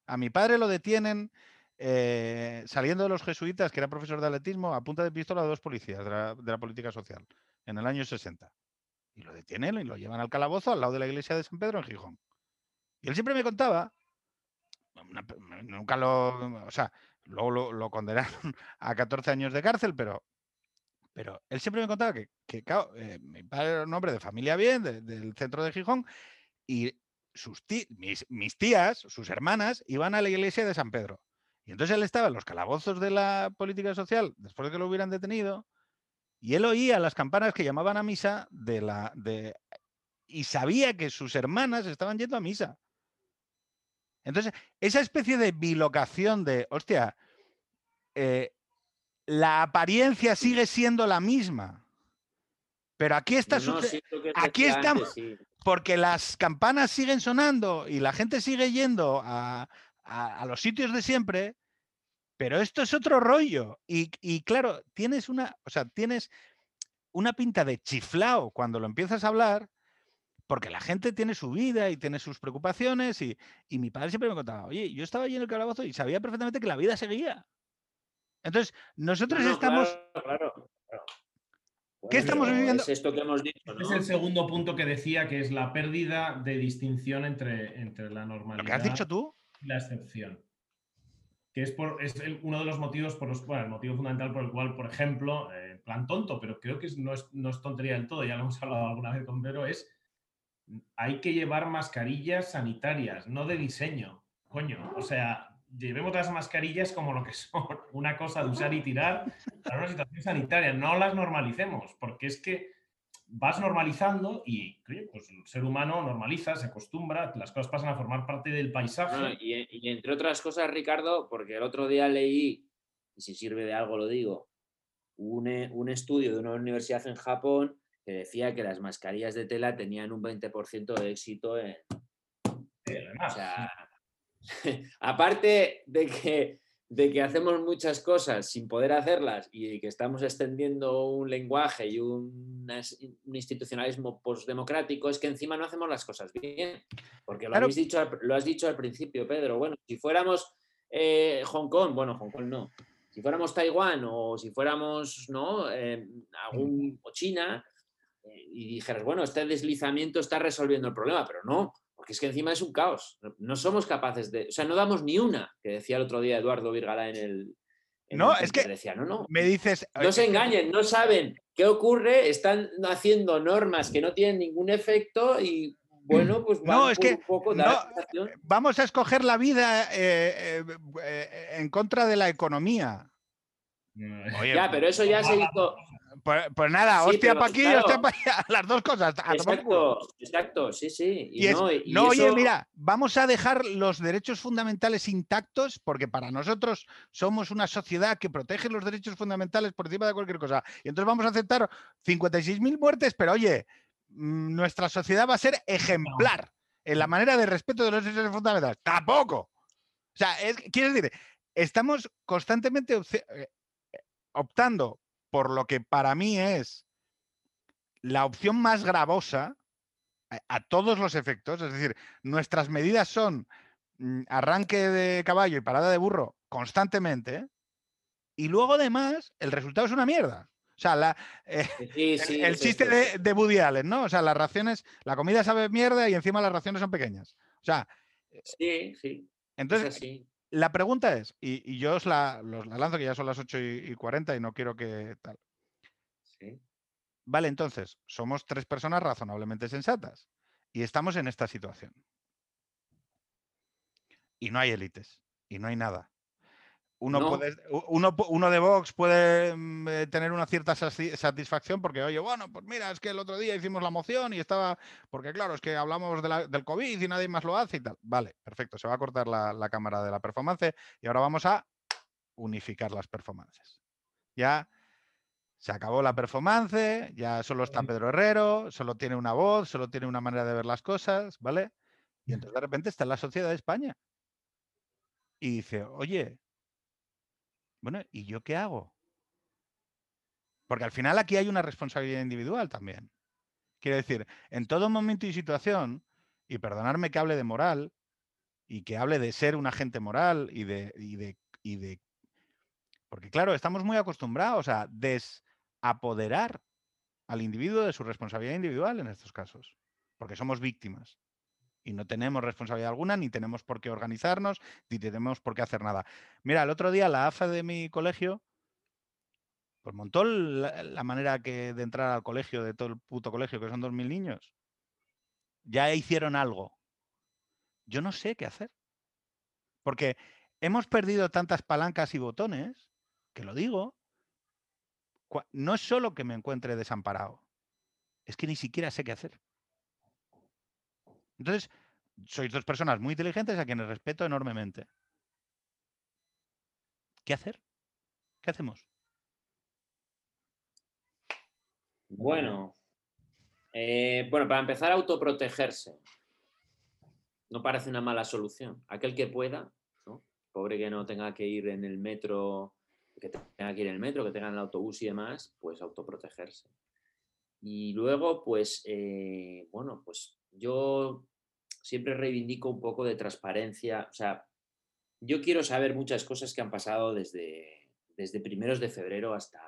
A mi padre lo detienen eh, saliendo de los jesuitas, que era profesor de atletismo, a punta de pistola a dos policías de la, política social en el año 60. Y lo detienen y lo llevan al calabozo al lado de la iglesia de San Pedro en Gijón. Y él siempre me contaba, nunca lo, o sea, Luego lo, condenaron [laughs] a 14 años de cárcel, pero, pero él siempre me contaba que, eh, mi padre era un hombre de familia bien, del centro de Gijón, y sus mis, tías, sus hermanas, iban a la iglesia de San Pedro. Y entonces él estaba en los calabozos de la política social, después de que lo hubieran detenido, y él oía las campanas que llamaban a misa de la. De, y sabía que sus hermanas estaban yendo a misa. Entonces, esa especie de bilocación de, hostia, eh, la apariencia sigue siendo la misma. Pero aquí está aquí estamos porque las campanas siguen sonando y la gente sigue yendo a, los sitios de siempre, pero esto es otro rollo. Y, y, claro, tienes una, o sea, tienes una pinta de chiflao cuando lo empiezas a hablar, porque la gente tiene su vida y tiene sus preocupaciones y, mi padre siempre me contaba, oye, yo estaba allí en el calabozo y sabía perfectamente que la vida seguía. Entonces, nosotros estamos... ¿Qué estamos viviendo? Es esto que hemos dicho. Es el segundo punto que decía, que es la pérdida de distinción entre, entre la normalidad. ¿Lo que has dicho tú? Y la excepción. Que es, por, es uno de los motivos por los cuales, el motivo fundamental por el cual, por ejemplo, en plan tonto, pero creo que no, es, no es tontería del todo, ya lo hemos [laughs] hablado alguna vez con Pedro, es hay que llevar mascarillas sanitarias, no de diseño. Coño, o sea, llevemos las mascarillas como lo que [laughs] son, una cosa de usar y tirar para una situación sanitaria. No las normalicemos, porque es que vas normalizando y pues el ser humano normaliza, se acostumbra, las cosas pasan a formar parte del paisaje. y, entre otras cosas, Ricardo, porque el otro día leí, y si sirve de algo lo digo, un, eh, un estudio de una universidad en Japón que decía que las mascarillas de tela tenían un 20% de éxito en... o sea, [laughs] aparte de que, de que hacemos muchas cosas sin poder hacerlas y que estamos extendiendo un lenguaje y un, institucionalismo postdemocrático, es que encima no hacemos las cosas bien. Porque lo, dicho, lo has dicho al principio, Pedro. Bueno, si fuéramos eh, Hong Kong, bueno, Hong Kong no. Si fuéramos Taiwán o si fuéramos ¿no? Eh, algún, o China, eh, y dijeras, bueno, este deslizamiento está resolviendo el problema, pero no, porque es que encima es un caos. No somos capaces de, o sea, no damos ni una, que decía el otro día Eduardo Virgala en el... no, es que decía, no, no, me dices... No se engañen, no saben qué ocurre, están haciendo normas que no tienen ningún efecto y bueno, pues no, es que vamos a escoger la vida eh, eh, en contra de la economía. ya, pero eso ya se hizo, pues, pues, nada, hostia para aquí, hostia para [laughs] allá, las dos cosas. Exacto, exacto, sí, sí. no, oye, mira, vamos a dejar los derechos fundamentales intactos porque para nosotros somos una sociedad que protege los derechos fundamentales por encima de cualquier cosa. Y entonces vamos a aceptar 56.000 muertes, pero oye, mm, nuestra sociedad va a ser ejemplar en la manera de respeto de los derechos fundamentales. Tampoco. O sea, es, quiero decir, estamos constantemente eh, optando por lo que para mí es la opción más gravosa a, todos los efectos, es decir, nuestras medidas son mm, arranque de caballo y parada de burro constantemente, y luego además el resultado es una mierda. O sea, la, eh, el, chiste de, de, Woody Allen, ¿no? O sea, las raciones, la comida sabe mierda y encima las raciones son pequeñas. O sea. Sí, sí. Entonces, la pregunta es, y, yo os la, lanzo que ya son las 8 y, 40 y no quiero que tal. Sí. Vale, entonces, somos tres personas razonablemente sensatas y estamos en esta situación. Y no hay élites y no hay nada. Uno, puede, uno, de Vox puede mm, eh, tener una cierta satisfacción porque, oye, bueno, pues mira, es que el otro día hicimos la moción y estaba, porque claro, es que hablamos del COVID y nadie más lo hace y tal. Vale, perfecto, se va a cortar la, cámara de la performance y ahora vamos a unificar las performances. Ya se acabó la performance, ya solo está Pedro Herrero, solo tiene una voz, solo tiene una manera de ver las cosas, ¿vale? Y entonces de repente está en la sociedad de España. Y dice, oye, bueno, ¿y yo qué hago? Porque al final aquí hay una responsabilidad individual también. Quiero decir, en todo momento y situación, y perdonarme que hable de moral, y que hable de ser un agente moral y de, y de, y de... Porque claro, estamos muy acostumbrados a desapoderar al individuo de su responsabilidad individual en estos casos, porque somos víctimas y no tenemos responsabilidad alguna, ni tenemos por qué organizarnos, ni tenemos por qué hacer nada. Mira, el otro día la AFA de mi colegio, pues montó la, manera que, de entrar al colegio, de todo el puto colegio, que son 2.000 niños. Ya hicieron algo. Yo no sé qué hacer. Porque hemos perdido tantas palancas y botones, que lo digo, no es solo que me encuentre desamparado, es que ni siquiera sé qué hacer. Entonces, sois dos personas muy inteligentes a quienes respeto enormemente. ¿Qué hacer? ¿Qué hacemos? Bueno, eh, bueno, para empezar, autoprotegerse. No parece una mala solución. Aquel que pueda, pobre que no tenga que ir en el metro, que tenga que ir en el metro, que tenga en el autobús y demás, pues autoprotegerse. Y luego, pues, eh, bueno, pues yo siempre reivindico un poco de transparencia. O sea, yo quiero saber muchas cosas que han pasado desde, desde primeros de febrero hasta,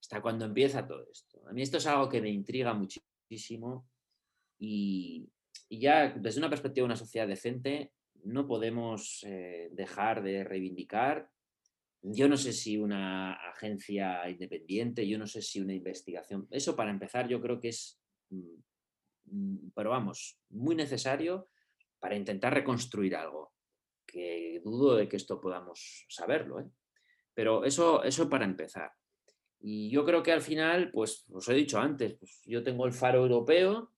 hasta cuando empieza todo esto. A mí esto es algo que me intriga muchísimo y, ya desde una perspectiva de una sociedad decente no podemos eh, dejar de reivindicar. Yo no sé si una agencia independiente, yo no sé si una investigación. Eso para empezar yo creo que es mm, pero vamos, muy necesario para intentar reconstruir algo. que dudo de que esto podamos saberlo. ¿eh? Pero eso, eso para empezar. Y yo creo que al final, pues os he dicho antes, pues yo tengo el faro europeo,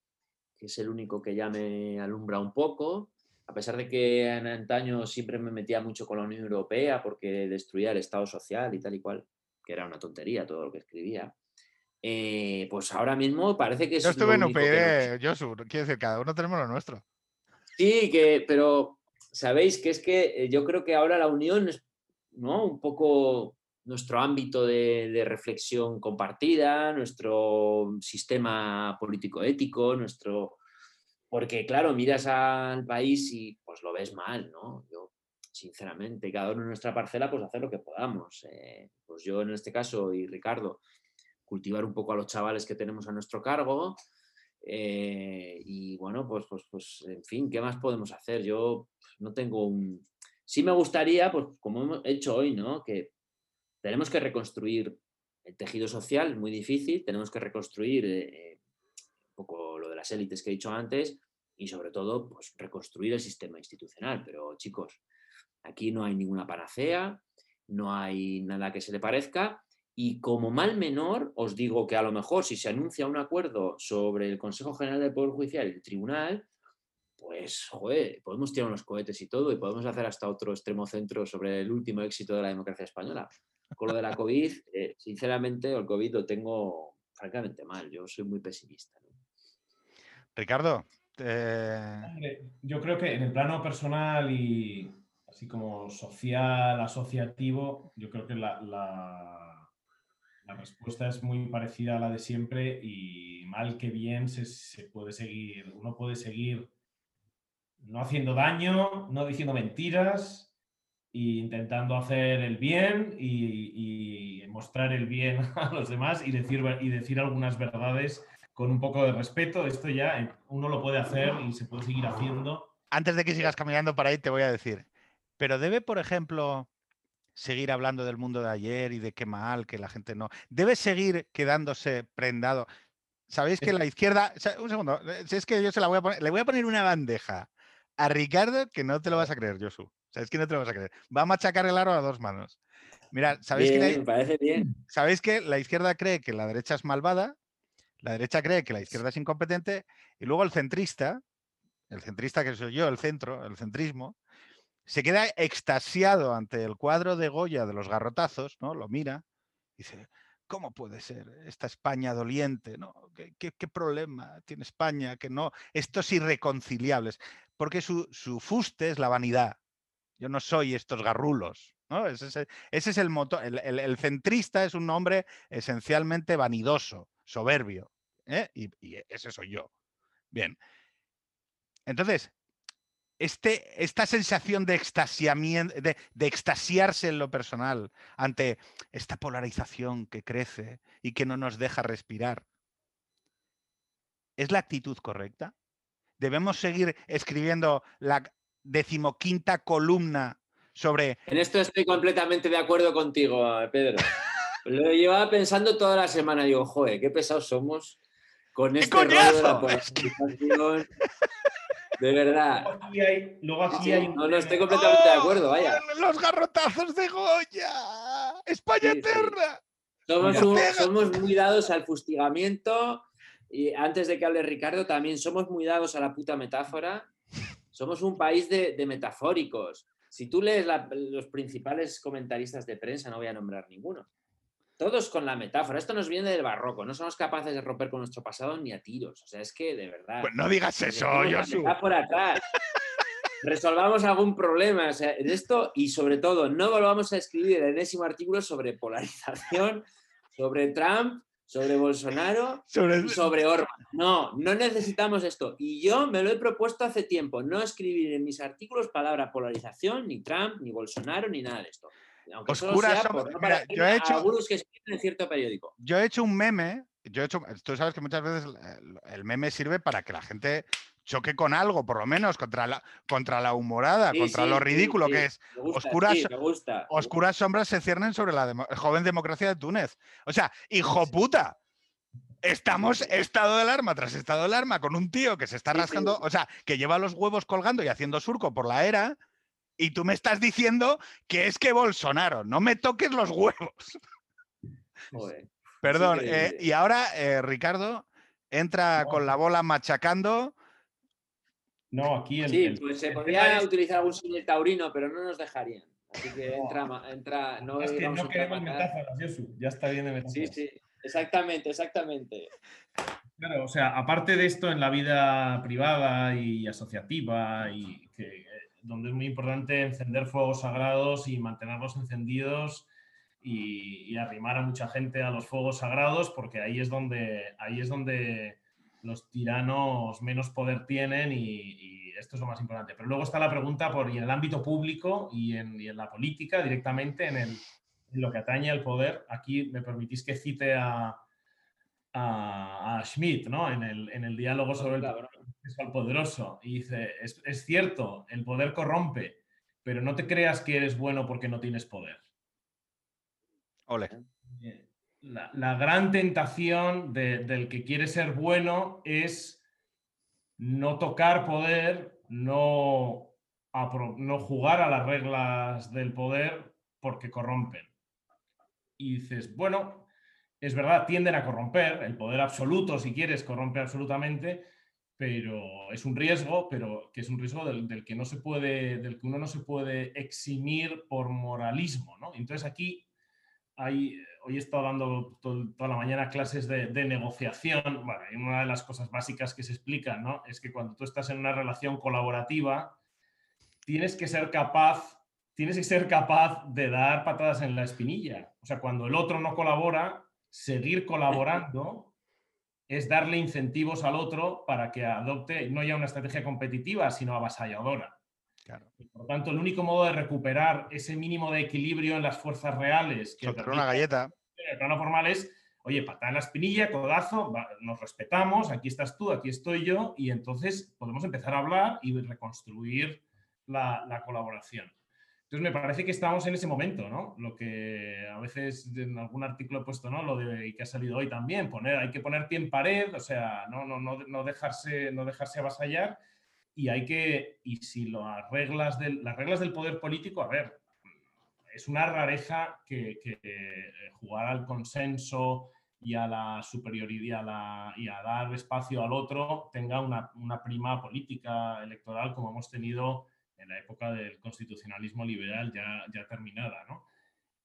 que es el único que ya me alumbra un poco, a pesar de que en antaño siempre me metía mucho con la Unión Europea porque destruía el Estado social y tal y cual, que era una tontería todo lo que escribía. Eh, pues ahora mismo parece que es. Yo estuve en UPyD, yo quiero decir, cada uno tenemos lo nuestro. Sí, que, pero sabéis que es que eh, yo creo que ahora la Unión es ¿no? un poco nuestro ámbito de, reflexión compartida, nuestro sistema político-ético, nuestro... Porque, claro, miras al país y pues lo ves mal, ¿no? Yo, sinceramente, cada uno en nuestra parcela, pues hacer lo que podamos. Eh, pues yo en este caso y Ricardo, cultivar un poco a los chavales que tenemos a nuestro cargo. Eh, y bueno, pues, pues, pues, en fin, ¿qué más podemos hacer? Yo no tengo un... Sí me gustaría, pues como hemos hecho hoy, ¿no? Que tenemos que reconstruir el tejido social, muy difícil, tenemos que reconstruir eh, un poco lo de las élites que he dicho antes y sobre todo pues, reconstruir el sistema institucional. Pero chicos, aquí no hay ninguna panacea, no hay nada que se le parezca y como mal menor os digo que a lo mejor si se anuncia un acuerdo sobre el Consejo General del Poder Judicial y el Tribunal, pues, joder, podemos tirar unos cohetes y todo y podemos hacer hasta otro extremo centro sobre el último éxito de la democracia española con lo de la COVID, [laughs] eh, sinceramente, el COVID lo tengo francamente mal. Yo soy muy pesimista. Ricardo. Yo creo que en el plano personal y así como social, asociativo, yo creo que la, la, respuesta es muy parecida a la de siempre y mal que bien se, puede seguir, uno puede seguir no haciendo daño, no diciendo mentiras, intentando hacer el bien y, mostrar el bien [laughs] a los demás y decir, y decir algunas verdades con un poco de respeto. Esto ya uno lo puede hacer y se puede seguir haciendo. Antes de que sigas caminando por ahí, te voy a decir, pero debe, por ejemplo, seguir hablando del mundo de ayer y de qué mal, que la gente no. Debe seguir quedándose prendado. Sabéis que la izquierda. Un segundo, si es que yo se la voy a poner. Le voy a poner una bandeja a Ricardo que no te lo vas a creer, Josu. O sea, es que no te lo vas a creer. Va a machacar el aro a dos manos. Mira, ¿sabéis, que la, parece bien. [clears throat] ¿sabéis que la izquierda cree que la derecha es malvada? La derecha cree que la izquierda es incompetente y luego el centrista, el centrista que soy yo, el centro, el centrismo, se queda extasiado ante el cuadro de Goya de los garrotazos, ¿no? Lo mira y dice, ¿cómo puede ser esta España doliente? ¿no? ¿Qué, problema tiene España? Que no, estos irreconciliables. Porque su, su fuste es la vanidad. Yo no soy estos garrulos. ¿no? Ese, es el motor. El, centrista es un hombre esencialmente vanidoso, soberbio. ¿eh? Y, ese soy yo. Bien. Entonces, este, esta sensación de, de, de, extasiarse en lo personal ante esta polarización que crece y que no nos deja respirar, ¿es la actitud correcta? ¿Debemos seguir escribiendo la, decimoquinta columna sobre... En esto estoy completamente de acuerdo contigo, Pedro. [laughs] Lo llevaba pensando toda la semana. Digo, joder, qué pesados somos con este rollo de la polarización. [laughs] De verdad. Luego aquí hay, No, no, estoy completamente de acuerdo, vaya. ¡Oh, los garrotazos de Goya. España eterna. Somos, somos, muy dados al fustigamiento y antes de que hable Ricardo, también somos muy dados a la puta metáfora somos un país de, metafóricos. Si tú lees los principales comentaristas de prensa, no voy a nombrar ninguno. Todos con la metáfora. Esto nos viene del barroco. No somos capaces de romper con nuestro pasado ni a tiros. O sea, es que de verdad. Pues no digas eso, yo por atrás. Resolvamos algún problema. O sea, en esto y sobre todo, no volvamos a escribir el enésimo artículo sobre polarización, sobre Trump sobre Bolsonaro sobre... y sobre Orban. No, no necesitamos esto. Y yo me lo he propuesto hace tiempo, no escribir en mis artículos palabra polarización, ni Trump, ni Bolsonaro, ni nada de esto. Aunque Oscura solo sea yo he hecho, que escriben en cierto periódico. Yo he hecho un meme, yo he hecho, tú sabes que muchas veces el meme sirve para que la gente choque con algo, por lo menos, contra la, contra la humorada, contra lo ridículo que es. oscuras, oscuras sombras se ciernen sobre la joven democracia de Túnez. O sea, hijo puta. Estamos estado de alarma tras estado de alarma con un tío que se está rascando, o sea, que lleva los huevos colgando y haciendo surco por la era Y tú me estás diciendo que es que Bolsonaro, no me toques los huevos. [laughs] Perdón, eh, y ahora eh, Ricardo entra con la bola machacando. No, aquí el, Sí, pues se podría utilizar algún señor taurino, pero no nos dejarían. Así que entra, entra no, es que no queremos metáforas, Ya está bien de metáforas. Sí, sí, exactamente, exactamente. Claro, o sea, aparte de esto en la vida privada y asociativa, y que, donde es muy importante encender fuegos sagrados y mantenerlos encendidos y, arrimar a mucha gente a los fuegos sagrados, porque ahí es donde, ahí es donde los tiranos menos poder tienen y, esto es lo más importante. Pero luego está la pregunta por y en el ámbito público y en, en la política directamente, en, el, en, lo que atañe al poder. Aquí me permitís que cite a, a, Schmidt ¿no? en, el, en el diálogo sobre el poderoso. Y dice, es, es cierto, el poder corrompe, pero no te creas que eres bueno porque no tienes poder. Ole. La, la, gran tentación del que quiere ser bueno es no tocar poder, no, no jugar a las reglas del poder porque corrompen. Y dices, bueno, es verdad, tienden a corromper, el poder absoluto, si quieres, corrompe absolutamente, pero es un riesgo, pero que es un riesgo del, que no se puede, del que uno no se puede eximir por moralismo, ¿no? Entonces aquí hay, hoy he estado dando toda la mañana clases de, negociación. Bueno, y una de las cosas básicas que se explican, ¿no? Es que cuando tú estás en una relación colaborativa, tienes que ser capaz, tienes que ser capaz de dar patadas en la espinilla. O sea, cuando el otro no colabora, seguir [laughs] colaborando es darle incentivos al otro para que adopte no ya una estrategia competitiva, sino avasalladora. Por tanto, el único modo de recuperar ese mínimo de equilibrio en las fuerzas reales que una galleta. En el plano formal es, oye, patada en la espinilla, codazo, nos respetamos, aquí estás tú, aquí estoy yo, y entonces podemos empezar a hablar y reconstruir la colaboración. Entonces me parece que estamos en ese momento, ¿no? Lo que a veces en algún artículo he puesto, ¿no? Lo de que ha salido hoy también, poner, hay que poner pie en pared, o sea, no, no, no, no dejarse, no dejarse avasallar y hay que, y si las reglas del, las reglas del poder político, a ver, es una rareza que, jugar al consenso y a la superioridad y a, dar espacio al otro tenga una, una prima política electoral como hemos tenido en la época del constitucionalismo liberal ya, ya terminada, ¿no?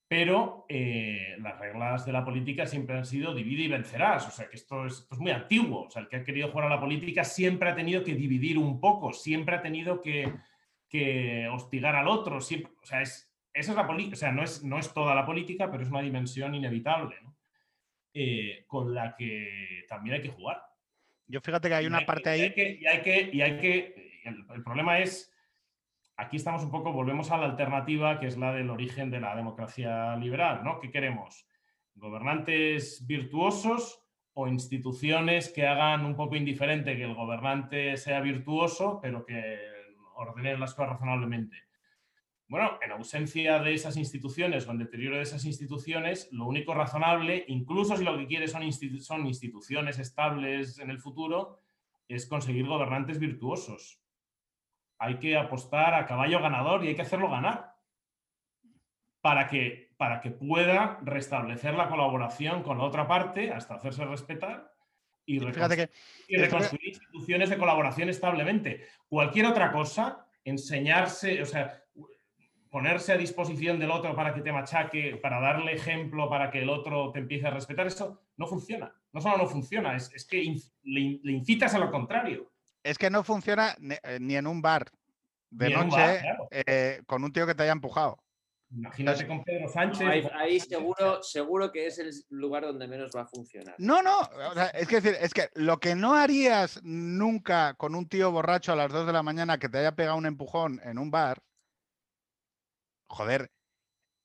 Pero eh, las reglas de la política siempre han sido divide y vencerás, o sea que esto es, muy antiguo, o sea, el que ha querido jugar a la política siempre ha tenido que dividir un poco, siempre ha tenido que, que hostigar al otro, siempre, o sea, es, esa es la política, o sea, no es, no es toda la política, pero es una dimensión inevitable, ¿no? Eh, con la que también hay que jugar. Yo fíjate que hay una parte ahí. Y hay que, y hay que, el problema es aquí estamos un poco, volvemos a la alternativa que es la del origen de la democracia liberal, ¿no? ¿Qué queremos? ¿Gobernantes virtuosos o instituciones que hagan un poco indiferente que el gobernante sea virtuoso, pero que ordenen las cosas razonablemente? Bueno, en ausencia de esas instituciones o en deterioro de esas instituciones, lo único razonable, incluso si lo que quiere son, son instituciones estables en el futuro, es conseguir gobernantes virtuosos hay que apostar a caballo ganador y hay que hacerlo ganar para que, para que pueda restablecer la colaboración con la otra parte hasta hacerse respetar y, reconstruir, instituciones de colaboración establemente. Cualquier otra cosa, enseñarse, o sea, ponerse a disposición del otro para que te machaque, para darle ejemplo, para que el otro te empiece a respetar, eso no funciona. No solo no funciona, es, que le incitas a lo contrario. Es que no funciona ni eh, en un bar de noche eh, con un tío que te haya empujado. Imagínate con Pedro Sánchez. Ahí, seguro, seguro que es el lugar donde menos va a funcionar. No, no, es que decir, es que lo que no harías nunca con un tío borracho a las 2 de la mañana que te haya pegado un empujón en un bar, joder,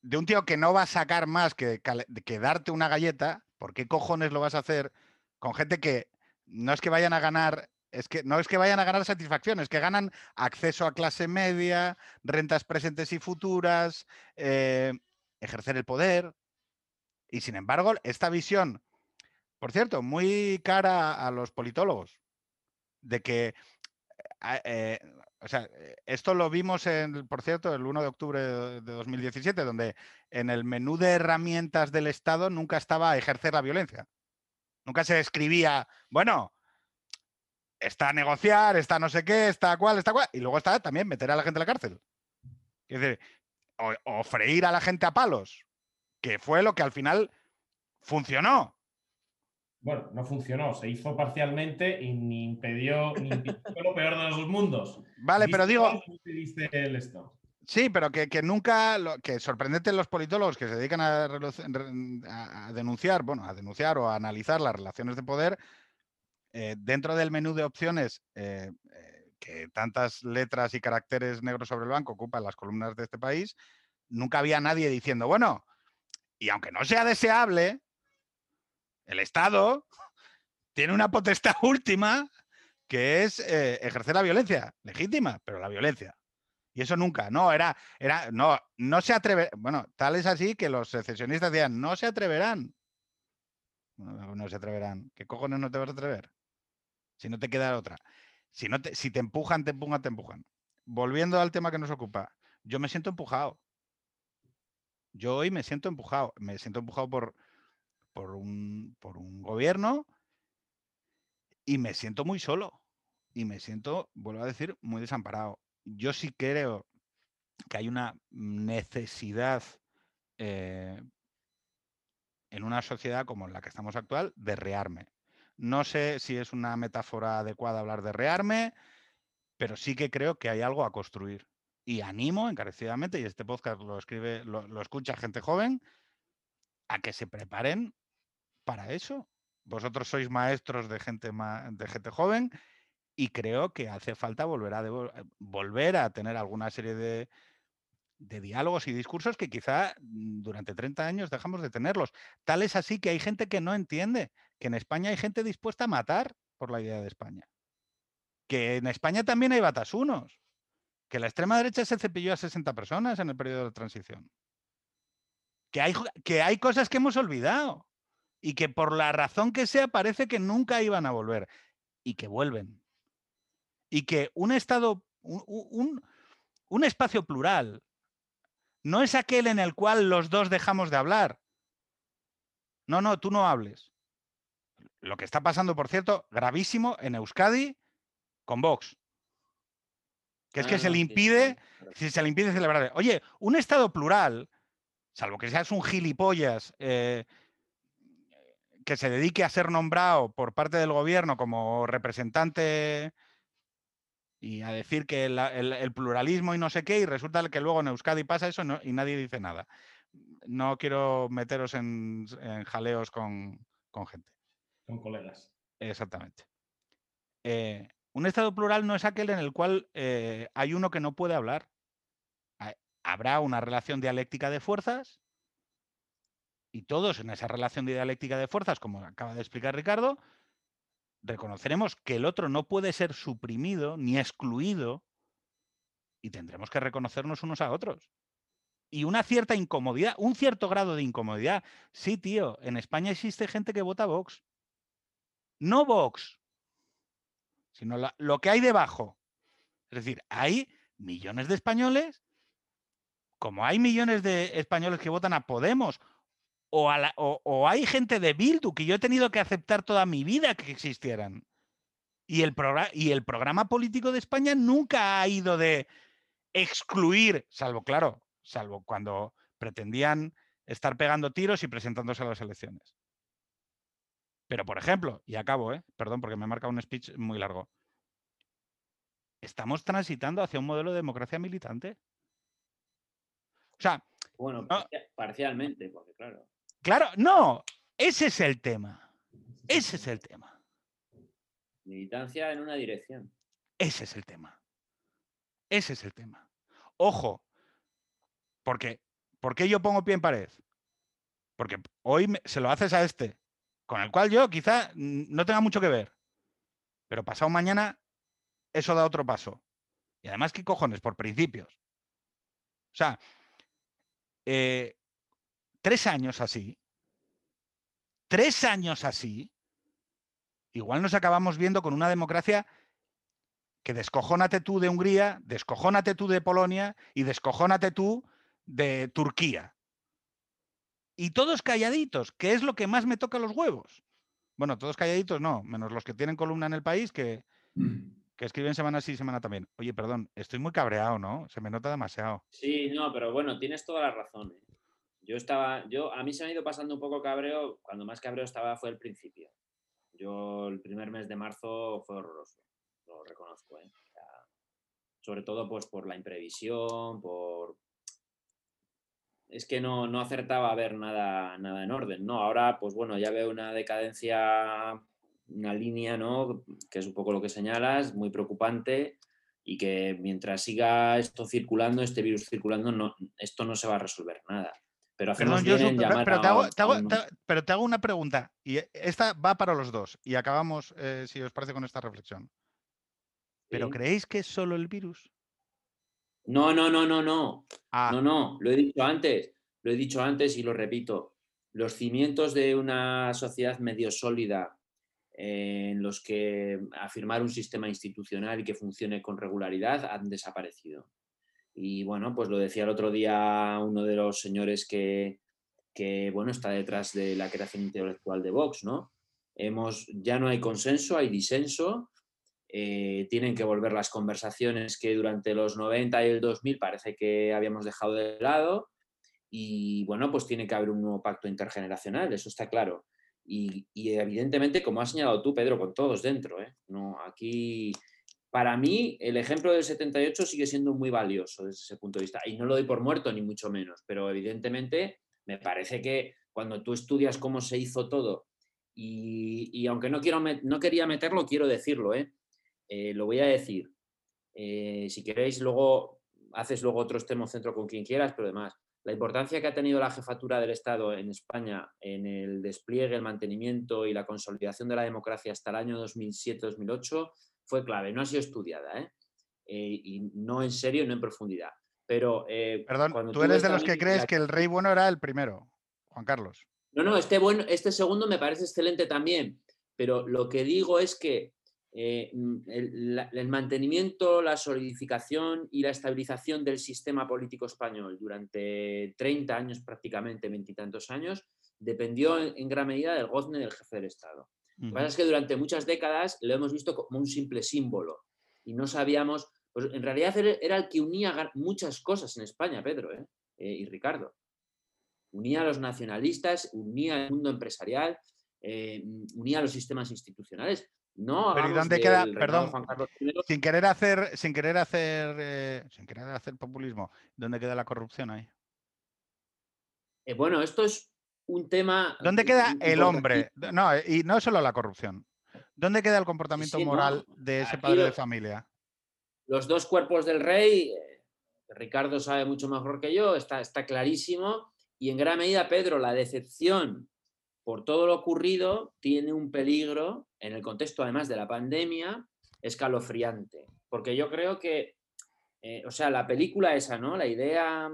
de un tío que no va a sacar más que, que darte una galleta, ¿por qué cojones lo vas a hacer con gente que no es que vayan a ganar es que no es que vayan a ganar satisfacción, es que ganan acceso a clase media, rentas presentes y futuras, eh, ejercer el poder. Y sin embargo, esta visión, por cierto, muy cara a los politólogos, de que eh, o sea, esto lo vimos, en, por cierto, el 1 de octubre de 2017, donde en el menú de herramientas del Estado nunca estaba ejercer la violencia. Nunca se escribía, bueno, está a negociar, está no sé qué, está cual, está cual, y luego está también meter a la gente en la cárcel. Es decir, o, freír a la gente a palos, que fue lo que al final funcionó. Bueno, no funcionó, se hizo parcialmente y ni impidió, ni impidió lo peor de los mundos. Vale, pero digo. Sí, pero que, nunca, que sorprendente los politólogos que se dedican a, a, denunciar, bueno, a denunciar o a analizar las relaciones de poder, eh, dentro del menú de opciones eh, eh, que tantas letras y caracteres negros sobre el banco ocupan las columnas de este país, nunca había nadie diciendo, bueno, y aunque no sea deseable, el Estado [laughs] tiene una potestad [laughs] última que es ejercer la violencia, legítima, pero la violencia. Y eso nunca, no, era, era, no, no se atreve, bueno, tal es así que los secesionistas decían, no se atreverán. No, no se atreverán. ¿Qué cojones no te vas a atrever? Si no te queda otra. Si, no te, si te empujan, te empujan, te empujan. Volviendo al tema que nos ocupa, yo me siento empujado. Yo hoy me siento empujado. Me siento empujado por, por, un, por un gobierno y me siento muy solo. Y me siento, vuelvo a decir, muy desamparado. Yo sí creo que hay una necesidad eh, en una sociedad como la que estamos actual de rearme. No sé si es una metáfora adecuada hablar de rearme, pero sí que creo que hay algo a construir. Y animo encarecidamente, y este podcast lo escribe, lo, escucha gente joven, a que se preparen para eso. Vosotros sois maestros de gente, de gente joven y creo que hace falta volver a, eh, volver a tener alguna serie de, de diálogos y discursos que quizá durante 30 años dejamos de tenerlos. Tal es así que hay gente que no entiende que en España hay gente dispuesta a matar por la idea de España. Que en España también hay batasunos. Que la extrema derecha se cepilló a 60 personas en el periodo de transición. Que hay, que hay cosas que hemos olvidado y que por la razón que sea parece que nunca iban a volver y que vuelven. Y que un Estado, un, un espacio plural, no es aquel en el cual los dos dejamos de hablar. No, no, tú no hables. Lo que está pasando, por cierto, gravísimo en Euskadi con Vox. Que es que se le impide, se le impide celebrar. Oye, un Estado plural, salvo que seas un gilipollas eh, que se dedique a ser nombrado por parte del gobierno como representante y a decir que el, pluralismo y no sé qué, y resulta que luego en Euskadi pasa eso y nadie dice nada. No quiero meteros en, jaleos con, gente. Con colegas. Exactamente. Eh, un Estado plural no es aquel en el cual eh, hay uno que no puede hablar. Habrá una relación dialéctica de fuerzas y todos en esa relación dialéctica de fuerzas, como acaba de explicar Ricardo, reconoceremos que el otro no puede ser suprimido ni excluido y tendremos que reconocernos unos a otros. Y una cierta incomodidad, un cierto grado de incomodidad. Sí, tío, en España existe gente que vota Vox. No Vox, sino lo que hay debajo. Es decir, hay millones de españoles, como hay millones de españoles que votan a Podemos o, hay gente de Bildu que yo he tenido que aceptar toda mi vida que existieran. Y el, y el programa político de España nunca ha ido de excluir, salvo, claro, salvo cuando pretendían estar pegando tiros y presentándose a las elecciones. Pero, por ejemplo, y acabo, ¿eh? perdón porque me marca un speech muy largo, estamos transitando hacia un modelo de democracia militante. O sea... Bueno, parcialmente, porque claro. Claro, no, ese es el tema. Ese es el tema. Militancia en una dirección. Ese es el tema. Ese es el tema. Ojo, porque ¿por qué yo pongo pie en pared? Porque hoy se lo haces a este, con el cual yo quizá no tenga mucho que ver. Pero pasado mañana, eso da otro paso. Y además, ¿qué cojones? Por principios. O sea, eh, tres años así, tres años así, igual nos acabamos viendo con una democracia que descojónate tú de Hungría, descojónate tú de Polonia y descojónate tú de Turquía. Y todos calladitos, que es lo que más me toca los huevos. Bueno, todos calladitos no, menos los que tienen columna en el país que, que escriben semana sí, semana también. Oye, perdón, estoy muy cabreado, ¿no? Se me nota demasiado. Sí, no, pero bueno, tienes toda la razón. ¿eh? Yo estaba, yo, a mí se me ha ido pasando un poco cabreo, cuando más cabreo estaba fue el principio. Yo el primer mes de marzo fue horroroso, lo reconozco. ¿eh? sobre todo pues por la imprevisión, por... Es que no, no acertaba a ver nada, nada en orden, ¿no? Ahora, pues bueno, ya veo una decadencia, una línea, ¿no? Que es un poco lo que señalas, muy preocupante y que mientras siga esto circulando, este virus circulando, no, esto no se va a resolver nada. Pero, Perdón, yo, pero, te hago, te hago, pero, te hago, una pregunta, y esta va para los dos, y acabamos, eh, si os parece, con esta reflexión. ¿Pero creéis que es solo el virus? No, no, no, no, no. Ah. No, no, lo he dicho antes, lo he dicho antes y lo repito. Los cimientos de una sociedad medio sólida en los que afirmar un sistema institucional y que funcione con regularidad han desaparecido. Y bueno, pues lo decía el otro día uno de los señores que, bueno, está detrás de la creación intelectual de Vox, ¿no? Hemos, ya no hay consenso, hay disenso, eh, tienen que volver las conversaciones que durante los 90 y el 2000 parece que habíamos dejado de lado y bueno, pues tiene que haber un nuevo pacto intergeneracional, eso está claro. Y, evidentemente, como has señalado tú, Pedro, con todos dentro, ¿eh? No, aquí para mí el ejemplo del 78 sigue siendo muy valioso desde ese punto de vista. Y no lo doy por muerto, ni mucho menos, pero evidentemente me parece que cuando tú estudias cómo se hizo todo, y, aunque no, quiero no quería meterlo, quiero decirlo, ¿eh? Eh, lo voy a decir. Eh, si queréis, luego haces luego otro extremo centro con quien quieras, pero además, la importancia que ha tenido la jefatura del Estado en España en el despliegue, el mantenimiento y la consolidación de la democracia hasta el año 2007-2008 fue clave, no ha sido estudiada, ¿eh? ¿eh? y no en serio, no en profundidad. Pero, Perdón, tú eres de los que crees que el rey bueno era el primero, Juan Carlos. No, no, este, bueno, este segundo me parece excelente también, pero lo que digo es que eh, mm, el, el, mantenimiento, la solidificación y la estabilización del sistema político español durante 30 años prácticamente, veintitantos años, dependió en, gran medida del gozne del jefe del Estado. Lo que pasa es que durante muchas décadas lo hemos visto como un simple símbolo y no sabíamos, pues en realidad era el que unía muchas cosas en España, Pedro ¿eh? Eh, y Ricardo. Unía a los nacionalistas, unía al mundo empresarial, eh, unía a los sistemas institucionales. No, Pero ¿y dónde queda? Perdón, sin querer hacer, sin querer hacer, sin querer hacer populismo, ¿dónde queda la corrupción ahí? bueno, esto es un tema... ¿Dónde queda el hombre? No, y no solo la corrupción. ¿Dónde queda el comportamiento moral de ese padre de familia? Los dos cuerpos del rey, eh, Ricardo sabe mucho mejor que yo, está, está clarísimo, y en gran medida, Pedro, la decepción por todo lo ocurrido tiene un peligro, en el contexto además de la pandemia, escalofriante. Porque yo creo que, eh, o sea, la película esa, ¿no? La idea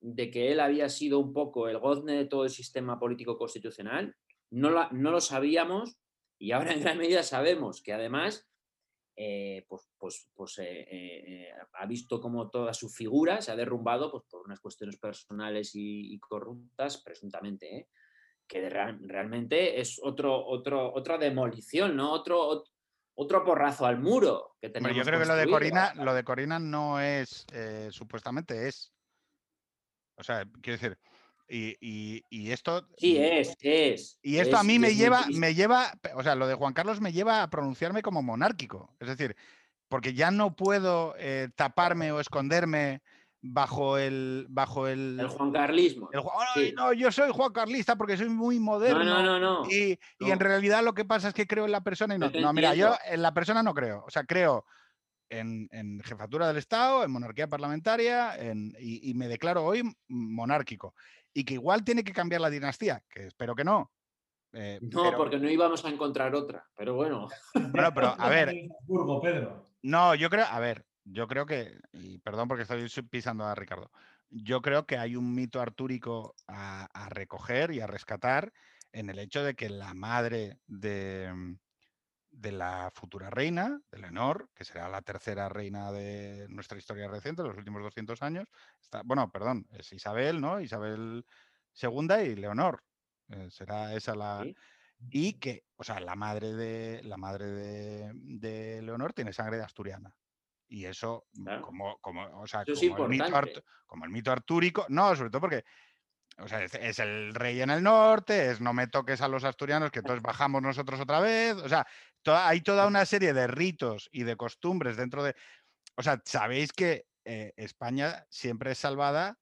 de que él había sido un poco el gozne de todo el sistema político constitucional, no, no lo sabíamos y ahora en gran medida sabemos que además eh, pues, pues, pues eh, ha visto como toda su figura se ha derrumbado pues, por unas cuestiones personales y, corruptas, presuntamente, que realmente es otro, otro, otra demolición, ¿no? Otro, otro porrazo al muro que tenemos. yo creo que lo de Corina, lo de Corina no es, supuestamente es o sea, quiero decir, y, esto. Sí, es, es. Y esto a mí me lleva, me lleva, o sea, lo de Juan Carlos me lleva a pronunciarme como monárquico. Es decir, porque ya no puedo eh, taparme o esconderme bajo el bajo el, el Juan Carlismo. No, yo soy Juan Carlista porque soy muy moderno. No, no, no, y, en realidad lo que pasa es que creo en la persona y no. No, mira, yo en la persona no creo. O sea, creo en, jefatura del Estado, en monarquía parlamentaria, y, me declaro hoy monárquico. Y que igual tiene que cambiar la dinastía, que espero que no. Eh, no, porque no íbamos a encontrar otra, pero bueno. Bueno, pero a [laughs] ver. Pedro. No, yo creo, a ver, yo creo que, y perdón porque estoy pisando a Ricardo, yo creo que hay un mito artúrico a, recoger y a rescatar en el hecho de que la madre de, de la futura reina, de Leonor, que será la tercera reina de nuestra historia reciente, los últimos 200 años. Está, bueno, perdón, es Isabel, ¿no? Isabel II y Leonor. Eh, será esa la... Y que, o sea, la madre de, la madre de, Leonor tiene sangre asturiana. Y eso, mm, como, como, o sea, como, el mito como el mito artúrico, no, sobre todo porque o sea, es, el rey en el norte, es no me toques a los asturianos, que entonces bajamos nosotros otra vez. O sea, hay toda una serie de ritos y de costumbres dentro de. O sea, sabéis que eh, España siempre es salvada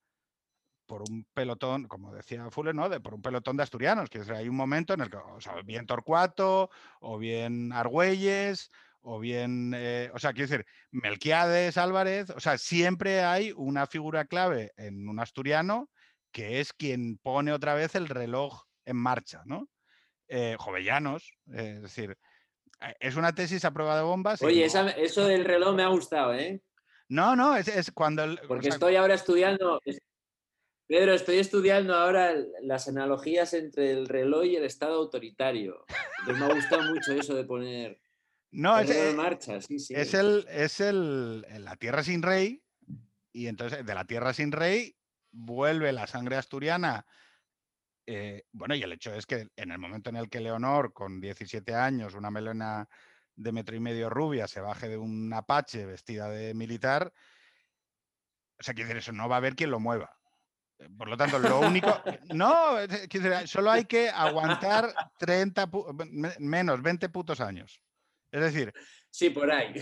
por un pelotón, como decía Fuller, ¿no? De, por un pelotón de asturianos, que hay un momento en el que, o sea, bien Torcuato, o bien Argüelles, o bien, eh, o sea, quiero decir, Melquiades, Álvarez, o sea, siempre hay una figura clave en un asturiano que es quien pone otra vez el reloj en marcha, ¿no? Eh, Jovellanos, eh, es decir, es una tesis a prueba de bombas. Oye, eso del reloj me ha gustado, ¿eh? No, no, es, cuando... Porque estoy ahora estudiando, Pedro, estoy estudiando ahora las analogías entre el reloj y el estado autoritario. Entonces me ha gustado mucho eso de poner... No, es, en marcha, sí, sí. es el, es el, la tierra sin rey, y entonces de la tierra sin rey vuelve la sangre asturiana. Eh, bueno, y el hecho es que en el momento en el que Leonor, con 17 años, una melena de metro y medio rubia, se baje de un apache vestida de militar, o sea, quiere decir, eso no va a haber quien lo mueva. Eh, por lo tanto, lo único. [laughs] No, solo hay que aguantar 30, menos 20 putos años. Es decir, Sí, por ahí.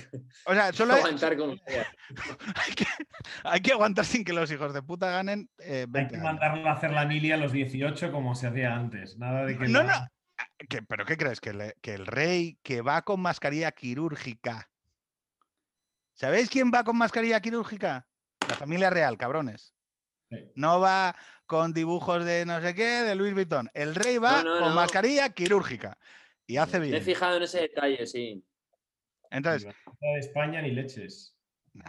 O sea, solo [laughs] hay, [laughs] hay, que, aguantar sin que los hijos de puta ganen. Eh, hay que mandarlo a hacer la milia a los 18 como se hacía antes. Nada de que. No, no. Ah, ¿Pero qué crees? ¿Que, que el rey que va con mascarilla quirúrgica. ¿Sabéis quién va con mascarilla quirúrgica? La familia real, cabrones. No va con dibujos de no sé qué, de Luis Vuitton. El rey va con mascarilla quirúrgica. Y hace bien. Me he fijado en ese detalle, sí. Entonces. de España ni leches.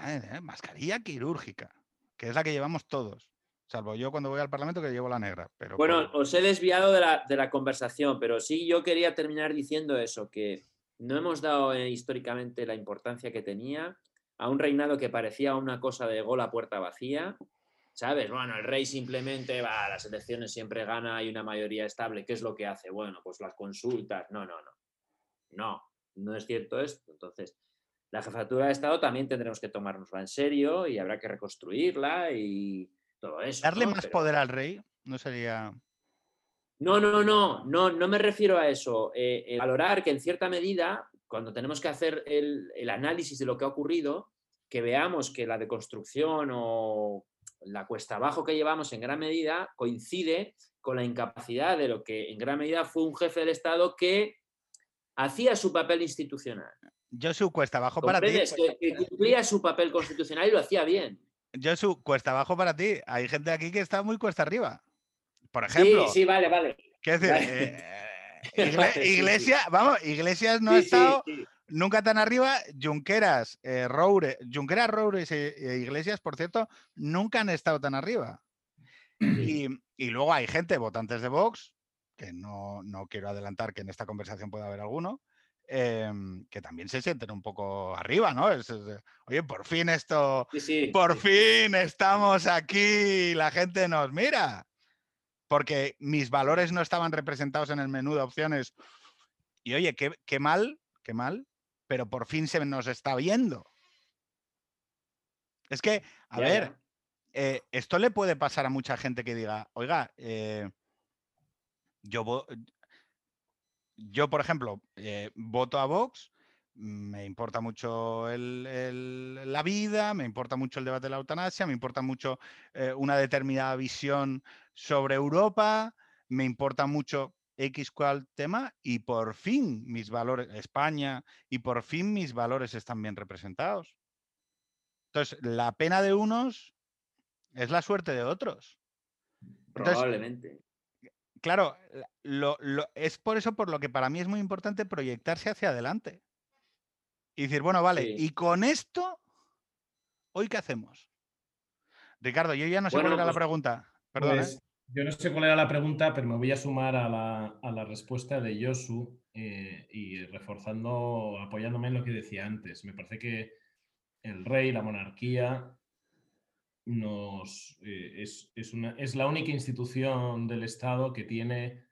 Eh, mascarilla quirúrgica, que es la que llevamos todos. Salvo yo cuando voy al Parlamento que llevo la negra. Pero bueno, os he desviado de la, conversación, pero sí yo quería terminar diciendo eso, que no hemos dado eh, históricamente la importancia que tenía a un reinado que parecía una cosa de gol a puerta vacía. ¿Sabes? Bueno, el rey simplemente va, a las elecciones siempre gana, y una mayoría estable. ¿Qué es lo que hace? Bueno, pues las consultas. No, no, no. No, no es cierto esto. Entonces, la jefatura de Estado también tendremos que tomárnosla en serio y habrá que reconstruirla y todo eso. Darle más poder al rey no sería. No, no, no, no, no me refiero a eso. Eh, eh, valorar que en cierta medida, cuando tenemos que hacer el, el análisis de lo que ha ocurrido, que veamos que la deconstrucción o la cuesta abajo que llevamos en gran medida coincide con la incapacidad de lo que en gran medida fue un jefe del Estado que hacía su papel institucional. Yo su cuesta abajo para ti. Que, cumplía su papel constitucional y lo hacía bien. Yo su cuesta abajo para ti. Hay gente aquí que está muy cuesta arriba. Por ejemplo. Sí, sí, vale, vale. ¿Qué decir? Eh, [laughs] iglesia, vamos, Iglesias no ha estado nunca tan arriba. Junqueras, eh, Roure, Junqueras, Roure y Iglesias, por cierto, nunca han estado tan arriba. Y, y luego hay gente, votantes de Vox, que no, quiero adelantar que en esta conversación pueda haber alguno, em, que también se sienten un poco arriba, ¿no? oye, por fin esto, por fin estamos aquí, la gente nos mira, porque mis valores no estaban representados en el menú de opciones. Y oye, qué, qué mal, qué mal, pero por fin se nos está viendo. Es que, a ver, eh, esto le puede pasar a mucha gente que diga, oiga, eh, yo, yo por ejemplo, eh, voto a Vox, me importa mucho la vida, me importa mucho el debate de la eutanasia, me importa mucho eh, una determinada visión sobre Europa, me importa mucho X cual tema y por fin mis valores, España, y por fin mis valores están bien representados. Entonces, la pena de unos es la suerte de otros. Probablemente claro, es por eso por lo que para mí es muy importante proyectarse hacia adelante. Y decir, bueno, vale, y con esto, ¿hoy qué hacemos? Ricardo, yo ya no sé cuál era la pues, pregunta. Perdón. Pues, ¿eh? Yo no sé cuál era la pregunta, pero me voy a sumar a la, respuesta de Josu. Eh, y reforzando, apoyándome en lo que decía antes. Me parece que el rey, la monarquía, nos, eh, es, una, es, la única institución del Estado que tiene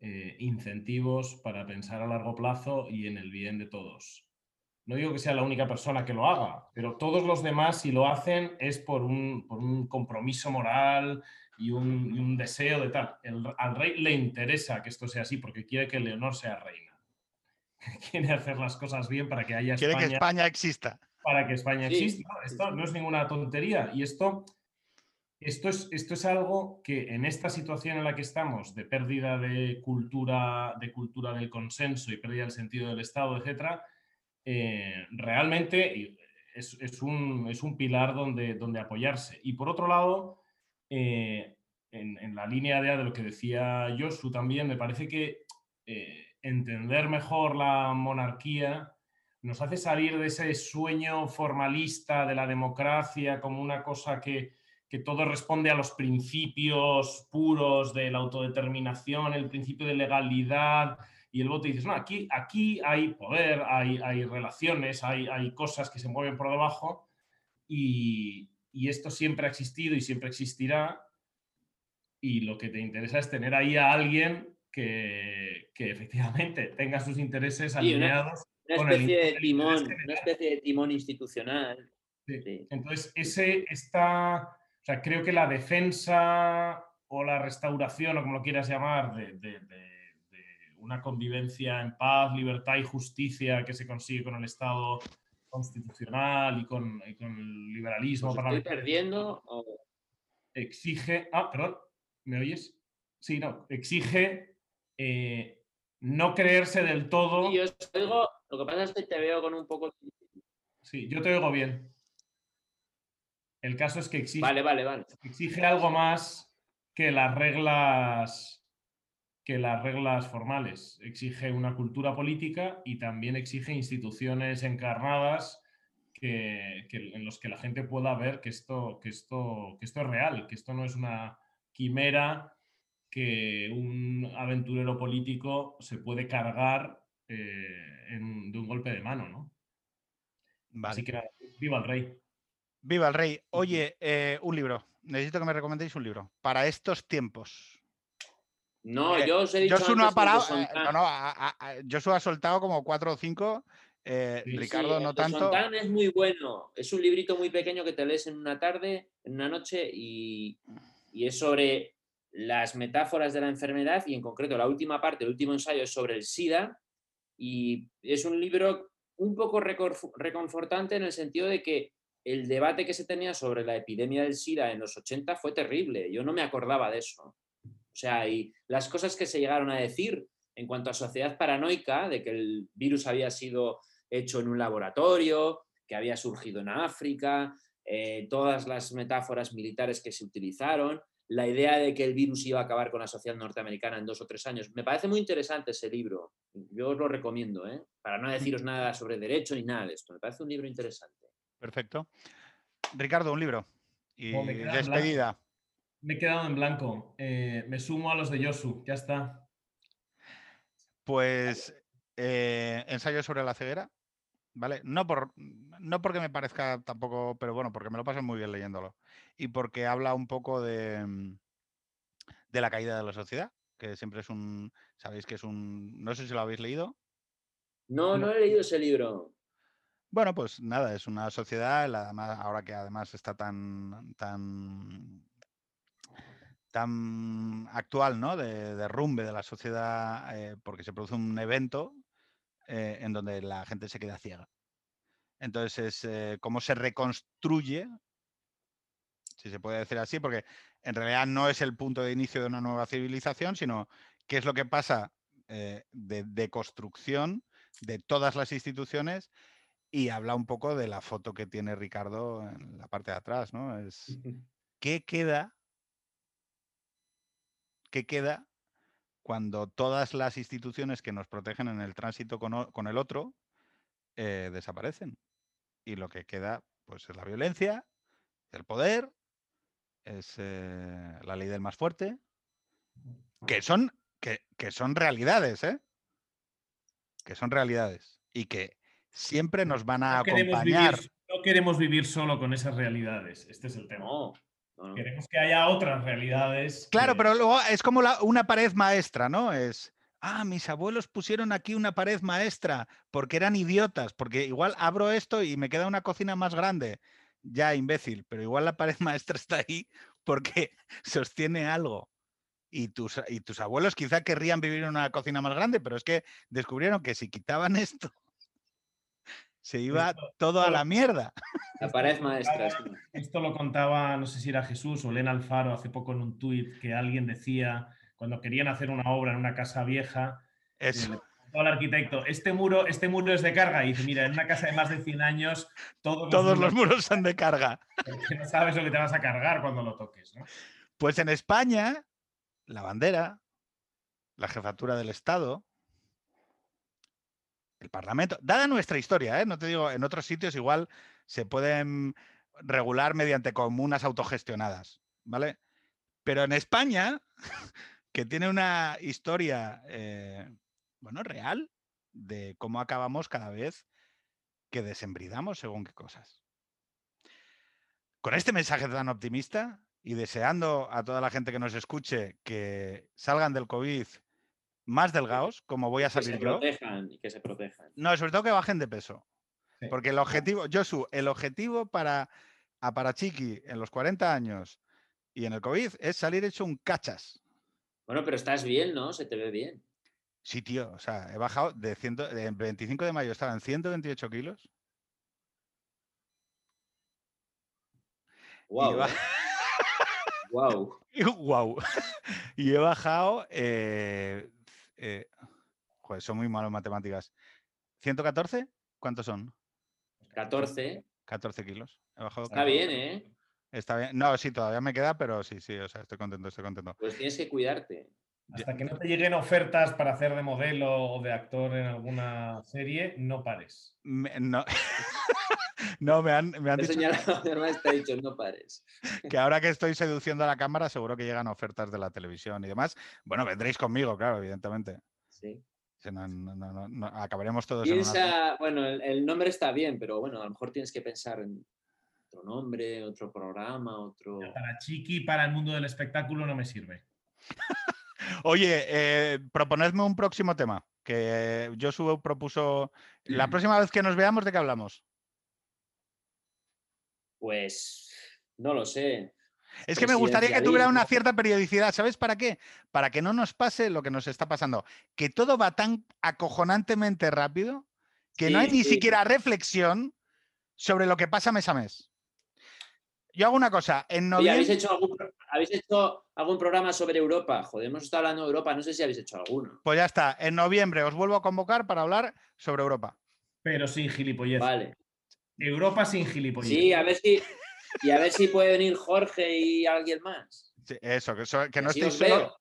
eh, incentivos para pensar a largo plazo y en el bien de todos. No digo que sea la única persona que lo haga, pero todos los demás, si lo hacen, es por un, por un compromiso moral y un, deseo de tal. al rey le interesa que esto sea así porque quiere que Leonor sea reina. [laughs] quiere hacer las cosas bien para que haya Quiere que España exista para que España exista. esto no es ninguna tontería. Y esto, esto, es, esto es algo que en esta situación en la que estamos, de pérdida de cultura, de cultura del consenso y pérdida del sentido del Estado, etcétera, eh, realmente es, un, es, un, pilar donde, donde apoyarse. Y por otro lado, eh, en, la línea de, de lo que decía Josu también, me parece que eh, entender mejor la monarquía nos hace salir de ese sueño formalista de la democracia como una cosa que, todo responde a los principios puros de la autodeterminación, el principio de legalidad y el voto. Y dices, no, aquí, aquí hay poder, hay, hay relaciones, hay, hay, cosas que se mueven por debajo y, esto siempre ha existido y siempre existirá. Y lo que te interesa es tener ahí a alguien que, efectivamente [laughs] tenga sus intereses alineados una especie de timón, una especie de timón institucional. Entonces, ese está, o sea, creo que la defensa o la restauración, o como lo quieras llamar, de, una convivencia en paz, libertad y justicia que se consigue con el Estado constitucional y con, el liberalismo. ¿Estoy perdiendo? Exige, ah, perdón, ¿me oyes? Sí, no, exige eh, no creerse del todo. yo oigo, lo que pasa es que te veo con un poco. Sí, yo te oigo bien. El caso es que exige, vale, vale, vale. exige algo más que las reglas que las reglas formales. Exige una cultura política y también exige instituciones encarnadas que, en los que la gente pueda ver que esto, que, esto, que esto es real, que esto no es una quimera que un aventurero político se puede cargar eh, de un golpe de mano, ¿no? Así que viva el rey. Viva el rey. Oye, eh, un libro. Necesito que me recomendéis un libro. Para estos tiempos. No, eh, yo os he dicho. Josu no ha parado. no, no, Josu ha soltado como cuatro o cinco. Ricardo, no tanto. es muy bueno. Es un librito muy pequeño que te lees en una tarde, en una noche, y, y es sobre las metáforas de la enfermedad y en concreto la última parte, el último ensayo es sobre el SIDA y es un libro un poco reconfortante en el sentido de que el debate que se tenía sobre la epidemia del SIDA en los 80 fue terrible. Yo no me acordaba de eso. O sea, y las cosas que se llegaron a decir en cuanto a sociedad paranoica, de que el virus había sido hecho en un laboratorio, que había surgido en África, eh, todas las metáforas militares que se utilizaron, la idea de que el virus iba a acabar con la sociedad norteamericana en dos o tres años. Me parece muy interesante ese libro. Yo os lo recomiendo, ¿eh? para no deciros nada sobre derecho ni nada de esto. Me parece un libro interesante. Perfecto. Ricardo, un libro. Y despedida. Me he quedado en blanco. Eh, me sumo a los de Yosu. Ya está. Pues eh, ensayo sobre la ceguera. ¿Vale? No, por, no porque me parezca tampoco, pero bueno, porque me lo paso muy bien leyéndolo y porque habla un poco de, de la caída de la sociedad, que siempre es un, sabéis que es un, no sé si lo habéis leído. No, no he leído ese libro. Bueno, pues nada, es una sociedad, ahora que además está tan, tan, tan actual, ¿no? De derrumbe de la sociedad, eh, porque se produce un evento eh, en donde la gente se queda ciega. Entonces, es eh, cómo se reconstruye si se puede decir así, porque en realidad no es el punto de inicio de una nueva civilización, sino qué es lo que pasa eh, de, construcción de todas las instituciones y habla un poco de la foto que tiene Ricardo en la parte de atrás, ¿no? Es qué queda, qué queda cuando todas las instituciones que nos protegen en el tránsito con, el otro eh, desaparecen. Y lo que queda, pues, es la violencia, el poder es eh, la ley del más fuerte, que son, que, son realidades, ¿eh? que son realidades y que siempre nos van a acompañar. no queremos vivir solo con esas realidades, este es el tema. Queremos que haya otras realidades. Claro, pero luego es como una pared maestra, ¿no? Es, ah, mis abuelos pusieron aquí una pared maestra porque eran idiotas, porque igual abro esto y me queda una cocina más grande. Ya, imbécil, pero igual la pared [laughs] maestra está ahí porque [laughs] sostiene algo. Y tus, y tus abuelos quizá querrían vivir en una cocina más grande, pero es que descubrieron que si quitaban esto, se iba todo a la mierda. [laughs] La pared maestra. Esto lo contaba, no sé si era Jesús o Elena Alfaro hace poco en un tuit que alguien decía cuando querían hacer una obra en una casa vieja. Eso. al arquitecto, este muro, este muro es de carga. Y dice, mira, en una casa de más de 100 años, todos, todos los, muros son de carga. Porque no sabes lo que te vas a cargar cuando lo toques. Pues en España, la bandera, la jefatura del Estado, el Parlamento, dada nuestra historia, ¿eh? no te digo, en otros sitios igual se pueden regular mediante comunas autogestionadas, ¿vale? Pero en España, [laughs] que tiene una historia, eh, bueno, real, de cómo acabamos cada vez que desembridamos según qué cosas. Con este mensaje tan optimista y deseando a toda la gente que nos escuche que salgan del COVID más delgados, como voy a salir que se Protejan y que se protejan. No, sobre todo que bajen de peso. Porque el objetivo, Josu, el objetivo para a Parachiqui en los 40 años y en el COVID es salir hecho un cachas. Bueno, pero estás bien, ¿no? Se te ve bien. Sí, tío. O sea, he bajado de, ciento, de 25 de mayo, estaba en 128 kilos. Wow. wow. wow. y he bajado eh, eh, joder, son muy malos matemáticas. ¿114? ¿Cuántos son? 14. 14 kilos. Está bien, ¿eh? Está bien. No, sí, todavía me queda, pero sí, sí, o sea, estoy contento, estoy contento. Pues tienes que cuidarte. Hasta que no te lleguen ofertas para hacer de modelo o de actor en alguna serie, no pares. no. [laughs] no, me han, me han dicho. dicho, no pares. [laughs] que ahora que estoy seduciendo a la cámara, seguro que llegan ofertas de la televisión y demás. Bueno, vendréis conmigo, claro, evidentemente. Sí. acabaremos todos Piensa, bueno, el, nombre está bien, pero bueno, a lo mejor tienes que pensar en otro nombre, otro programa, otro. Para Chiqui, para el mundo del espectáculo no me sirve. [laughs] Oye, eh, proponedme un próximo tema. Que Josu propuso. La próxima vez que nos veamos, ¿de qué hablamos? Pues no lo sé. Es que me gustaría que tuviera una cierta periodicidad. ¿Sabes para qué? Para que no nos pase lo que nos está pasando. Que todo va tan acojonantemente rápido que no hay ni siquiera reflexión sobre lo que pasa mes a mes. Yo hago una cosa. En noviembre... ¿habéis, hecho algún, ¿Habéis hecho algún programa sobre Europa? Joder, hemos estado hablando de Europa, no sé si habéis hecho alguno. Pues ya está. En noviembre os vuelvo a convocar para hablar sobre Europa. Pero sin gilipollez. Vale. Europa sin gilipollez. Sí, a ver si. Y a ver si puede venir Jorge y alguien más. eso, que, no estéis solo.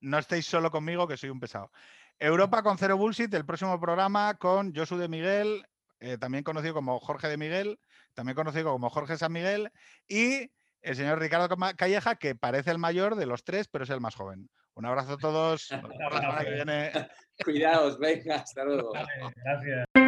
No, estéis solo conmigo, que soy un pesado. Europa con Cero Bullshit, el próximo programa con Josu de Miguel, eh, también conocido como Jorge de Miguel, también conocido como Jorge San Miguel, y el señor Ricardo Calleja, que parece el mayor de los tres, pero es el más joven. Un abrazo a todos. [laughs] [laughs] Cuidaos, venga, hasta luego. gracias.